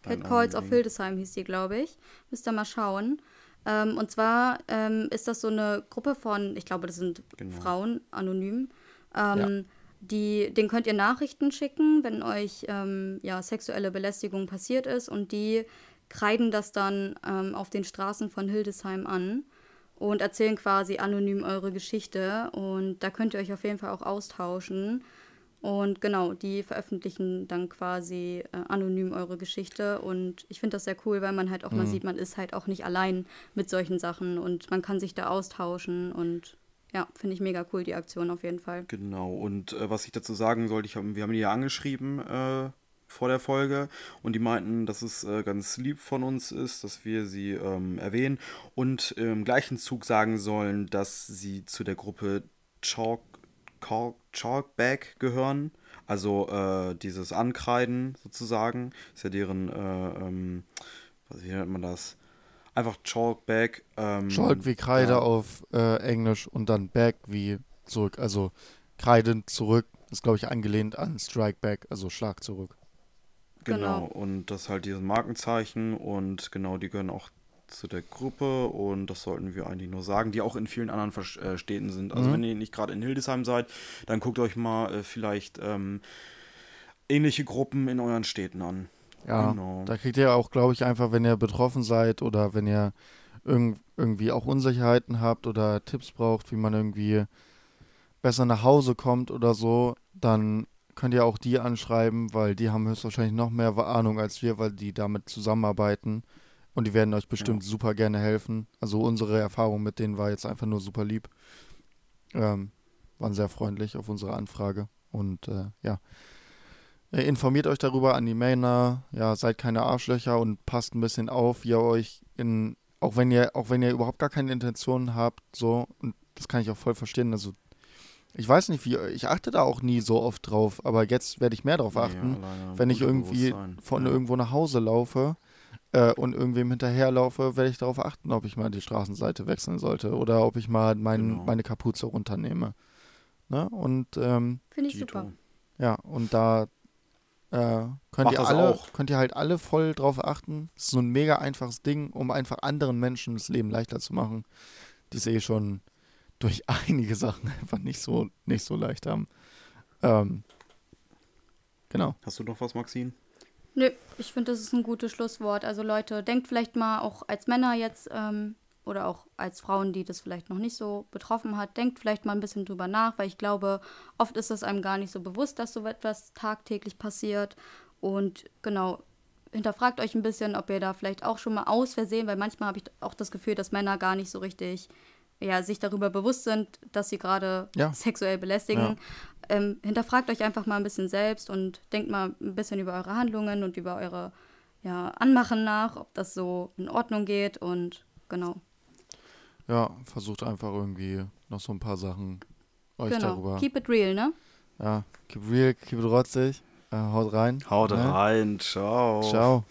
Catcalls of Hildesheim hieß die, glaube ich. Müsst ihr mal schauen. Ähm, und zwar ähm, ist das so eine Gruppe von, ich glaube, das sind genau. Frauen, anonym. Ähm, ja. Die, den könnt ihr Nachrichten schicken, wenn euch ähm, ja, sexuelle Belästigung passiert ist und die kreiden das dann ähm, auf den Straßen von Hildesheim an und erzählen quasi anonym eure Geschichte und da könnt ihr euch auf jeden Fall auch austauschen. Und genau, die veröffentlichen dann quasi äh, anonym eure Geschichte. Und ich finde das sehr cool, weil man halt auch mhm. mal sieht, man ist halt auch nicht allein mit solchen Sachen und man kann sich da austauschen. Und ja, finde ich mega cool, die Aktion auf jeden Fall. Genau, und äh, was ich dazu sagen sollte, ich hab, wir haben die ja angeschrieben äh, vor der Folge und die meinten, dass es äh, ganz lieb von uns ist, dass wir sie ähm, erwähnen und im gleichen Zug sagen sollen, dass sie zu der Gruppe Chalk Chalkback gehören. Also äh, dieses Ankreiden sozusagen. Ist ja deren, äh, ähm, wie nennt man das? Einfach Chalkback. Ähm, Chalk wie Kreide ja. auf äh, Englisch und dann Back wie zurück. Also kreidend zurück ist, glaube ich, angelehnt an Strike Back, also Schlag zurück. Genau. genau, und das halt dieses Markenzeichen und genau, die gehören auch zu der Gruppe und das sollten wir eigentlich nur sagen, die auch in vielen anderen äh, Städten sind. Also mhm. wenn ihr nicht gerade in Hildesheim seid, dann guckt euch mal äh, vielleicht ähm, ähnliche Gruppen in euren Städten an. Ja, genau. da kriegt ihr auch, glaube ich, einfach, wenn ihr betroffen seid oder wenn ihr irg irgendwie auch Unsicherheiten habt oder Tipps braucht, wie man irgendwie besser nach Hause kommt oder so, dann könnt ihr auch die anschreiben, weil die haben höchstwahrscheinlich noch mehr Ahnung als wir, weil die damit zusammenarbeiten. Und die werden euch bestimmt ja. super gerne helfen. Also unsere Erfahrung mit denen war jetzt einfach nur super lieb. Ähm, waren sehr freundlich auf unsere Anfrage. Und äh, ja. Äh, informiert euch darüber an die Männer, ja, seid keine Arschlöcher und passt ein bisschen auf, wie ihr euch in, auch wenn ihr, auch wenn ihr überhaupt gar keine Intentionen habt, so, und das kann ich auch voll verstehen. Also ich weiß nicht, wie, ich achte da auch nie so oft drauf, aber jetzt werde ich mehr drauf achten, ja, wenn ich irgendwie von ja. irgendwo nach Hause laufe äh, und irgendwem hinterherlaufe, werde ich darauf achten, ob ich mal die Straßenseite wechseln sollte oder ob ich mal mein, genau. meine Kapuze runternehme. Ne? Und ähm, finde ich super. Ja, und da äh, könnt ihr alle, auch. könnt ihr halt alle voll drauf achten. Das ist so ein mega einfaches Ding, um einfach anderen Menschen das Leben leichter zu machen, die es eh schon durch einige Sachen einfach nicht so, nicht so leicht haben. Ähm, genau. Hast du noch was, Maxine? Nö, ich finde, das ist ein gutes Schlusswort. Also Leute, denkt vielleicht mal auch als Männer jetzt ähm, oder auch als Frauen, die das vielleicht noch nicht so betroffen hat, denkt vielleicht mal ein bisschen drüber nach, weil ich glaube, oft ist es einem gar nicht so bewusst, dass so etwas tagtäglich passiert. Und genau, hinterfragt euch ein bisschen, ob ihr da vielleicht auch schon mal aus Versehen, weil manchmal habe ich auch das Gefühl, dass Männer gar nicht so richtig ja, sich darüber bewusst sind, dass sie gerade ja. sexuell belästigen. Ja. Ähm, hinterfragt euch einfach mal ein bisschen selbst und denkt mal ein bisschen über eure Handlungen und über eure ja, Anmachen nach, ob das so in Ordnung geht und genau. Ja, versucht einfach irgendwie noch so ein paar Sachen euch genau. darüber. Keep it real, ne? Ja, keep real, keep it rotzig. Äh, haut rein. Haut ne? rein, ciao. Ciao.